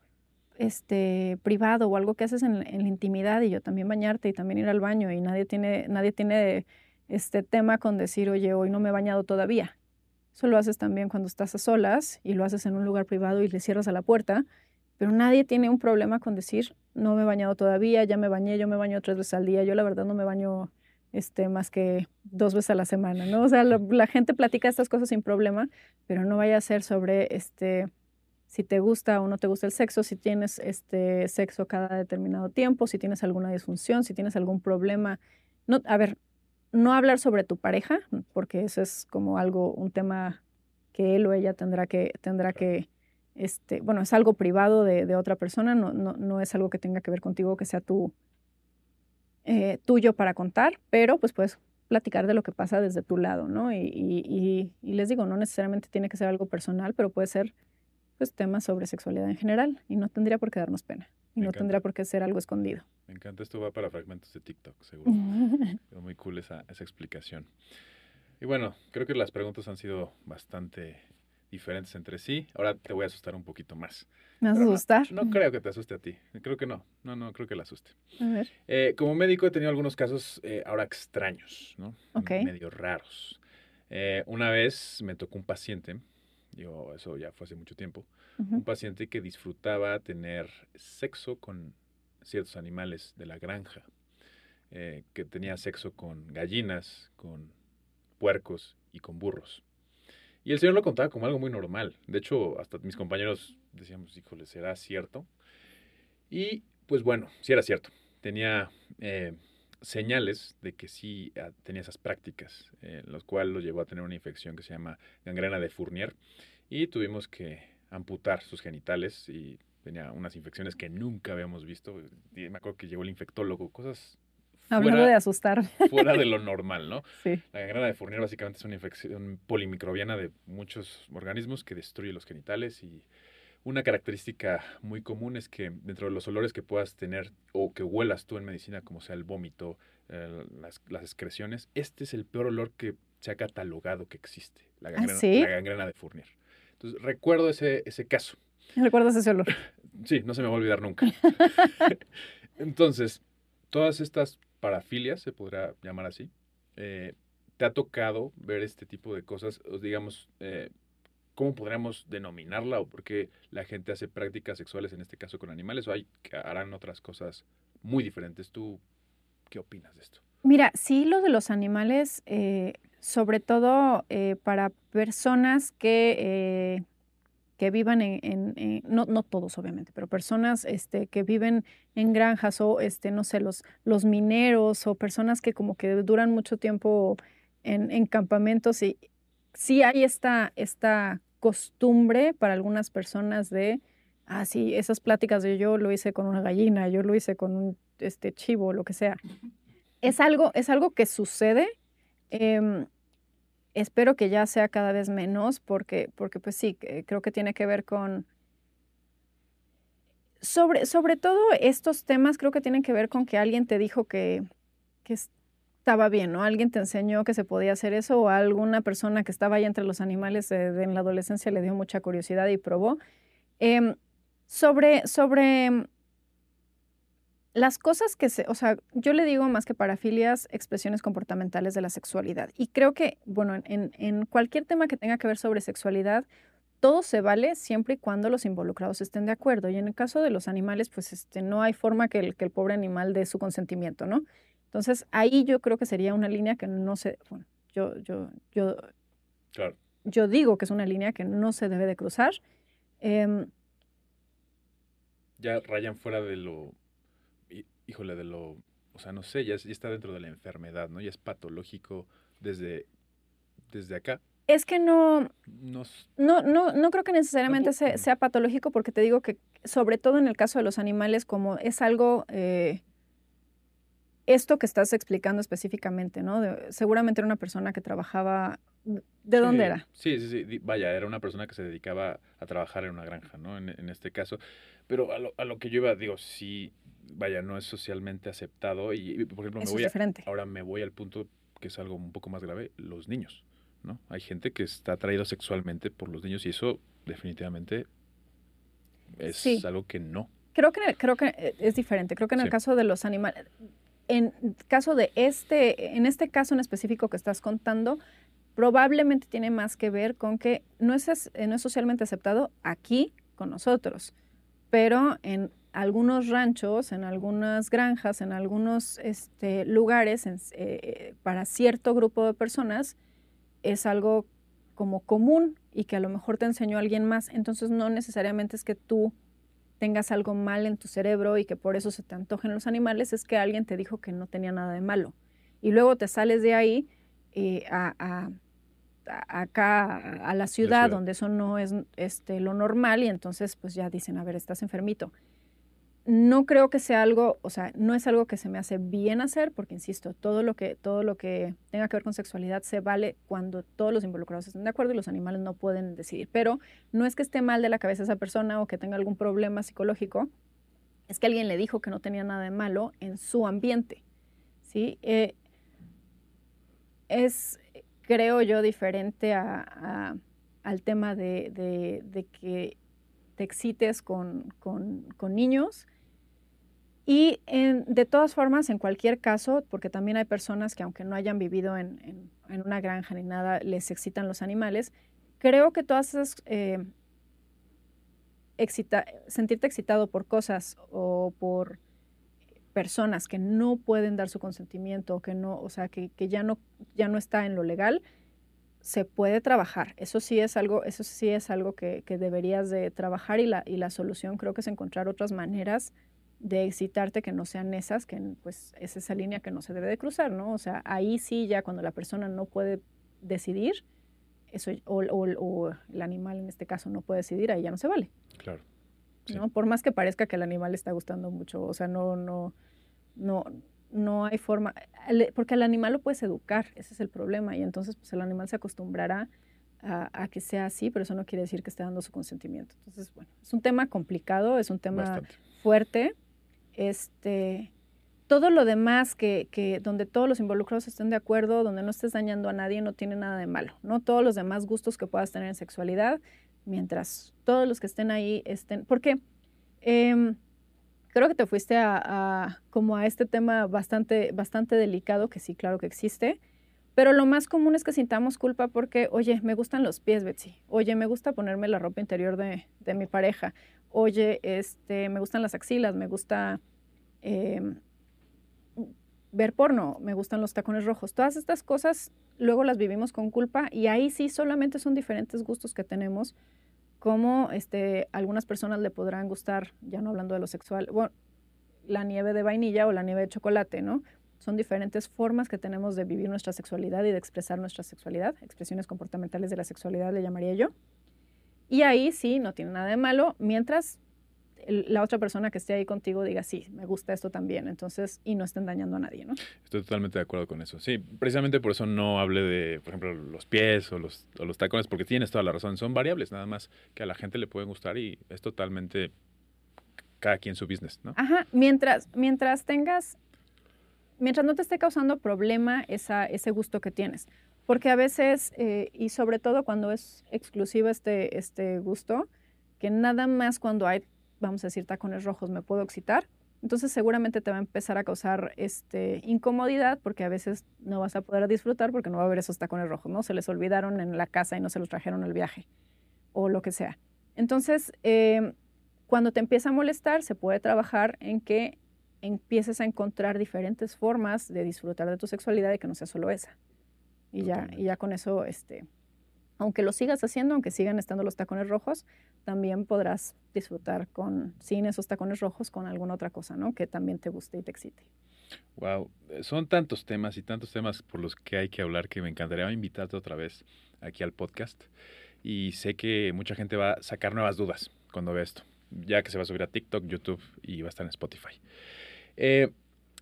este, privado o algo que haces en, en la intimidad y yo también bañarte y también ir al baño y nadie tiene, nadie tiene este tema con decir, oye, hoy no me he bañado todavía. Eso lo haces también cuando estás a solas y lo haces en un lugar privado y le cierras a la puerta, pero nadie tiene un problema con decir, no me he bañado todavía, ya me bañé, yo me baño tres veces al día, yo la verdad no me baño este, más que dos veces a la semana, ¿no? O sea, la gente platica estas cosas sin problema, pero no vaya a ser sobre, este, si te gusta o no te gusta el sexo, si tienes este sexo cada determinado tiempo, si tienes alguna disfunción, si tienes algún problema. No, a ver, no hablar sobre tu pareja, porque eso es como algo, un tema que él o ella tendrá que, tendrá que, este, bueno, es algo privado de, de otra persona, no, no, no, es algo que tenga que ver contigo, que sea tu, eh, tuyo para contar, pero pues puedes platicar de lo que pasa desde tu lado, ¿no? Y, y, y, les digo, no necesariamente tiene que ser algo personal, pero puede ser pues temas sobre sexualidad en general y no tendría por qué darnos pena y no tendría por qué ser algo escondido. Me encanta, esto va para fragmentos de TikTok, seguro. Pero muy cool esa, esa explicación. Y bueno, creo que las preguntas han sido bastante diferentes entre sí. Ahora te voy a asustar un poquito más. ¿Me vas a asustar? No, creo que te asuste a ti. Creo que no. No, no, creo que la asuste. A ver. Eh, como médico he tenido algunos casos eh, ahora extraños, ¿no? Ok. Medio raros. Eh, una vez me tocó un paciente, digo, eso ya fue hace mucho tiempo, Uh un paciente que disfrutaba tener sexo con ciertos animales de la granja, eh, que tenía sexo con gallinas, con puercos y con burros. Y el señor lo contaba como algo muy normal. De hecho, hasta mis compañeros decíamos, híjole, ¿será cierto? Y pues bueno, sí era cierto. Tenía eh, señales de que sí ah, tenía esas prácticas, eh, los cuales lo llevó a tener una infección que se llama gangrena de Fournier. Y tuvimos que amputar sus genitales y tenía unas infecciones que nunca habíamos visto. Y me acuerdo que llegó el infectólogo, cosas Hablando fuera, de asustar. fuera de lo normal, ¿no? Sí. La gangrena de Fournier básicamente es una infección polimicrobiana de muchos organismos que destruye los genitales y una característica muy común es que dentro de los olores que puedas tener o que huelas tú en medicina, como sea el vómito, eh, las, las, excreciones, este es el peor olor que se ha catalogado que existe, la gangrena, ¿Ah, sí? la gangrena de Fournier. Entonces, recuerdo ese, ese caso. ¿Recuerdas ese olor? Sí, no se me va a olvidar nunca. Entonces, todas estas parafilias, se podrá llamar así, eh, ¿te ha tocado ver este tipo de cosas? Digamos, eh, ¿cómo podríamos denominarla? ¿O por qué la gente hace prácticas sexuales, en este caso con animales? ¿O hay harán otras cosas muy diferentes? ¿Tú qué opinas de esto? Mira, sí, lo de los animales, eh, sobre todo eh, para personas que, eh, que vivan en, en, en, no, no todos obviamente, pero personas este, que viven en granjas o, este, no sé, los, los mineros o personas que como que duran mucho tiempo en, en campamentos y sí hay esta, esta costumbre para algunas personas de, ah, sí, esas pláticas de yo lo hice con una gallina, yo lo hice con un este, chivo, lo que sea. Es algo, es algo que sucede. Eh, espero que ya sea cada vez menos porque, porque pues sí, creo que tiene que ver con... Sobre, sobre todo estos temas creo que tienen que ver con que alguien te dijo que, que estaba bien, ¿no? Alguien te enseñó que se podía hacer eso o alguna persona que estaba ahí entre los animales en la adolescencia le dio mucha curiosidad y probó. Eh, sobre, sobre las cosas que se, o sea, yo le digo más que parafilias, expresiones comportamentales de la sexualidad. Y creo que, bueno, en, en, cualquier tema que tenga que ver sobre sexualidad, todo se vale siempre y cuando los involucrados estén de acuerdo. Y en el caso de los animales, pues este, no hay forma que el, que el pobre animal dé su consentimiento, ¿no? Entonces, ahí yo creo que sería una línea que no se, bueno, yo, yo, yo, claro. yo digo que es una línea que no se debe de cruzar. Eh, ya rayan fuera de lo híjole, de lo, o sea, no sé, ya, ya, está dentro de la enfermedad, ¿no? Ya es patológico desde, desde acá. Es que no, Nos, no, no, no creo que necesariamente sea, sea, patológico porque te digo que sobre todo en el caso de los animales, como es algo, eh, esto que estás explicando específicamente, ¿no? De, seguramente era una persona que trabajaba, ¿de sí, dónde era? Sí, sí, sí, vaya, era una persona que se dedicaba a trabajar en una granja, ¿no? En, en este caso, pero a lo, a lo, que yo iba, digo, sí, vaya, no es socialmente aceptado y, por ejemplo, me voy ahora me voy al punto que es algo un poco más grave, los niños, ¿no? Hay gente que está atraído sexualmente por los niños y eso definitivamente es algo que no. Creo que, creo que eh, es diferente. Creo que en el caso de los animales, en caso de este, en este caso en específico que estás contando, probablemente tiene más que ver con que no es, no es socialmente aceptado aquí con nosotros, pero en algunos ranchos, en algunas granjas, en algunos este, lugares, eh, para cierto grupo de personas, es algo como común y que a lo mejor te enseñó alguien más. Entonces no necesariamente es que tú tengas algo mal en tu cerebro y que por eso se te antojen los animales, es que alguien te dijo que no tenía nada de malo. Y luego te sales de ahí eh, a, acá a la ciudad, donde eso no es este, lo normal y entonces pues ya dicen, a ver, estás enfermito no creo que sea algo, o sea, no es algo que se me hace bien hacer, porque insisto, todo lo que, todo lo que tenga que ver con sexualidad se vale cuando todos los involucrados estén de acuerdo y los animales no pueden decidir. Pero no es que esté mal de la cabeza esa persona o que tenga algún problema psicológico, es que alguien le dijo que no tenía nada de malo en su ambiente. ¿sí? Eh, es, creo yo, diferente al tema de, que te excites con, con niños y de todas formas, en cualquier caso, porque también hay personas que aunque no hayan vivido en, una granja ni nada, les excitan los animales, creo que todas esas... Eh, sentirte excitado por cosas o por personas que no pueden dar su consentimiento, que no, o sea, que, ya, no, ya no está en lo legal, se puede trabajar. Eso sí es algo, eso sí es algo que, deberías de trabajar y la, y la solución creo que es encontrar otras maneras de excitarte que no sean esas, que pues es esa línea que no se debe de cruzar, ¿no? O sea, ahí sí ya cuando la persona no puede decidir, eso, o, o, el animal en este caso no puede decidir, ahí ya no se vale. Claro. ¿no? Por más que parezca que el animal le está gustando mucho, o sea, no, no, no, no hay forma, porque el animal lo puedes educar, ese es el problema, y entonces pues el animal se acostumbrará a, a, que sea así, pero eso no quiere decir que esté dando su consentimiento. Entonces, bueno, es un tema complicado, es un tema fuerte, este, todo lo demás que, donde todos los involucrados estén de acuerdo, donde no estés dañando a nadie, no tiene nada de malo, ¿no? Todos los demás gustos que puedas tener en sexualidad, mientras todos los que estén ahí estén, porque em, creo que te fuiste a, como a este tema bastante, bastante delicado, que sí, claro que existe, pero lo más común es que sintamos culpa porque, oye, me gustan los pies, Betsy, oye, me gusta ponerme la ropa interior de, de mi pareja, oye, este, me gustan las axilas, me gusta em, ver porno, me gustan los tacones rojos. Todas estas cosas luego las vivimos con culpa y ahí sí solamente son diferentes gustos que tenemos, como este, algunas personas le podrán gustar, ya no hablando de lo sexual, la nieve de vainilla o la nieve de chocolate, ¿no? Son diferentes formas que tenemos de vivir nuestra sexualidad y de expresar nuestra sexualidad, expresiones comportamentales de la sexualidad le llamaría yo. Y ahí sí, no tiene nada de malo, mientras la otra persona que esté ahí contigo diga, sí, me gusta esto también, entonces, y no estén dañando a nadie, ¿no? Estoy totalmente de acuerdo con eso. Sí, precisamente por eso no hablé de, por ejemplo, los pies o los, o los tacones, porque tienes toda la razón, son variables nada más que a la gente le pueden gustar y es totalmente cada quien su business, ¿no? Ajá, mientras, mientras tengas, mientras no te esté causando problema esa, ese gusto que tienes. Porque a veces, eh, y sobre todo cuando es exclusivo este, este gusto, que nada más cuando hay, vamos a decir, tacones rojos me puedo excitar, entonces seguramente te va a empezar a causar este, incomodidad porque a veces no vas a poder disfrutar porque no va a haber esos tacones rojos, ¿no? Se les olvidaron en la casa y no se los trajeron al viaje o lo que sea. Entonces, em, cuando te empieza a molestar, se puede trabajar en que empieces a encontrar diferentes formas de disfrutar de tu sexualidad y que no sea solo esa. Y ya, y ya con eso, este, aunque lo sigas haciendo, aunque sigan estando los tacones rojos, también podrás disfrutar con, sin esos tacones rojos, con alguna otra cosa, ¿no? Que también te guste y te excite. Wow, son tantos temas y tantos temas por los que hay que hablar que me encantaría invitarte otra vez aquí al podcast. Y sé que mucha gente va a sacar nuevas dudas cuando vea esto, ya que se va a subir a TikTok, YouTube y va a estar en Spotify. Eh,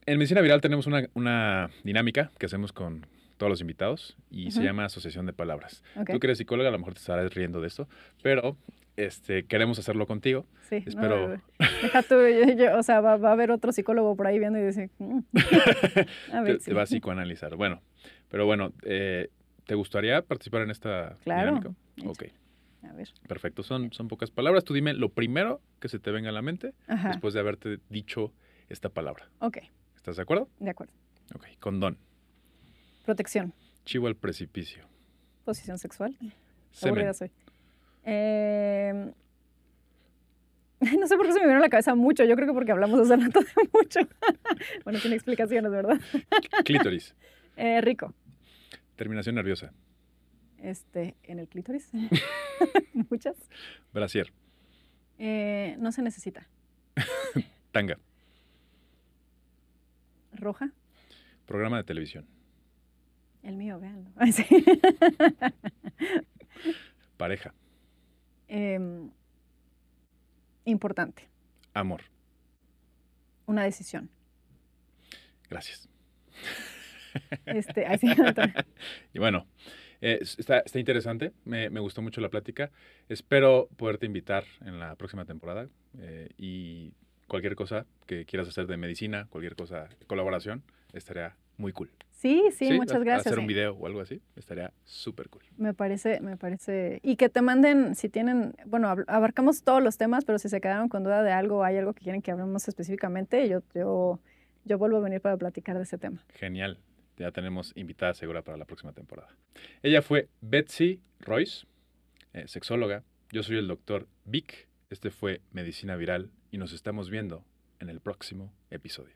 en Medicina Viral tenemos una, una dinámica que hacemos con, todos los invitados y se llama Asociación de Palabras. Tú que eres psicóloga, a lo mejor te estarás riendo de esto, pero este, queremos hacerlo contigo. Sí, no, Espero. deja tú, yo- yo- o sea, va, va a haber otro psicólogo por ahí viendo y dice, "Mm". a te, ver, te sí. va a psicoanalizar. Bueno, pero bueno, eh, ¿te gustaría participar en esta Claro. dinámica? Ok, A ver, perfecto. Son, son pocas palabras. Tú dime lo primero que se te venga a la mente ajá, después de haberte dicho esta palabra. ok, ¿Estás de acuerdo? de acuerdo. Ok, condón. Protección, Chivo al precipicio. posición sexual. Semen. soy. Eh, no sé por qué se me vino a la cabeza mucho. Yo creo que porque hablamos hace rato de mucho. bueno, sin explicaciones, ¿verdad? Clítoris. Eh, rico. Terminación nerviosa. Este, en el clítoris. Muchas. Brasier. Eh, no se necesita. Tanga. Roja. Programa de televisión. El mío, véanlo. Sí. Pareja. Em, importante. Amor. Una decisión. Gracias. Este, ay, sí, Y bueno, eh, está, está interesante. Me, me gustó mucho la plática. Espero poderte invitar en la próxima temporada. eh, y cualquier cosa que quieras hacer de medicina, cualquier cosa de colaboración, estaría muy cool. Sí, sí, ha- muchas gracias. Hacer un sí. video o algo así, estaría súper cool. Me parece, me parece. Y que te manden, si tienen, bueno, ab- abarcamos todos los temas, pero si se quedaron con duda de algo o hay algo que quieren que hablemos específicamente, yo, yo, yo vuelvo a venir para platicar de ese tema. Genial. Ya tenemos invitada segura para la próxima temporada. Ella fue Betsy Royce, eh, sexóloga. Yo soy el doctor Vic. Este fue Medicina Viral y nos estamos viendo en el próximo episodio.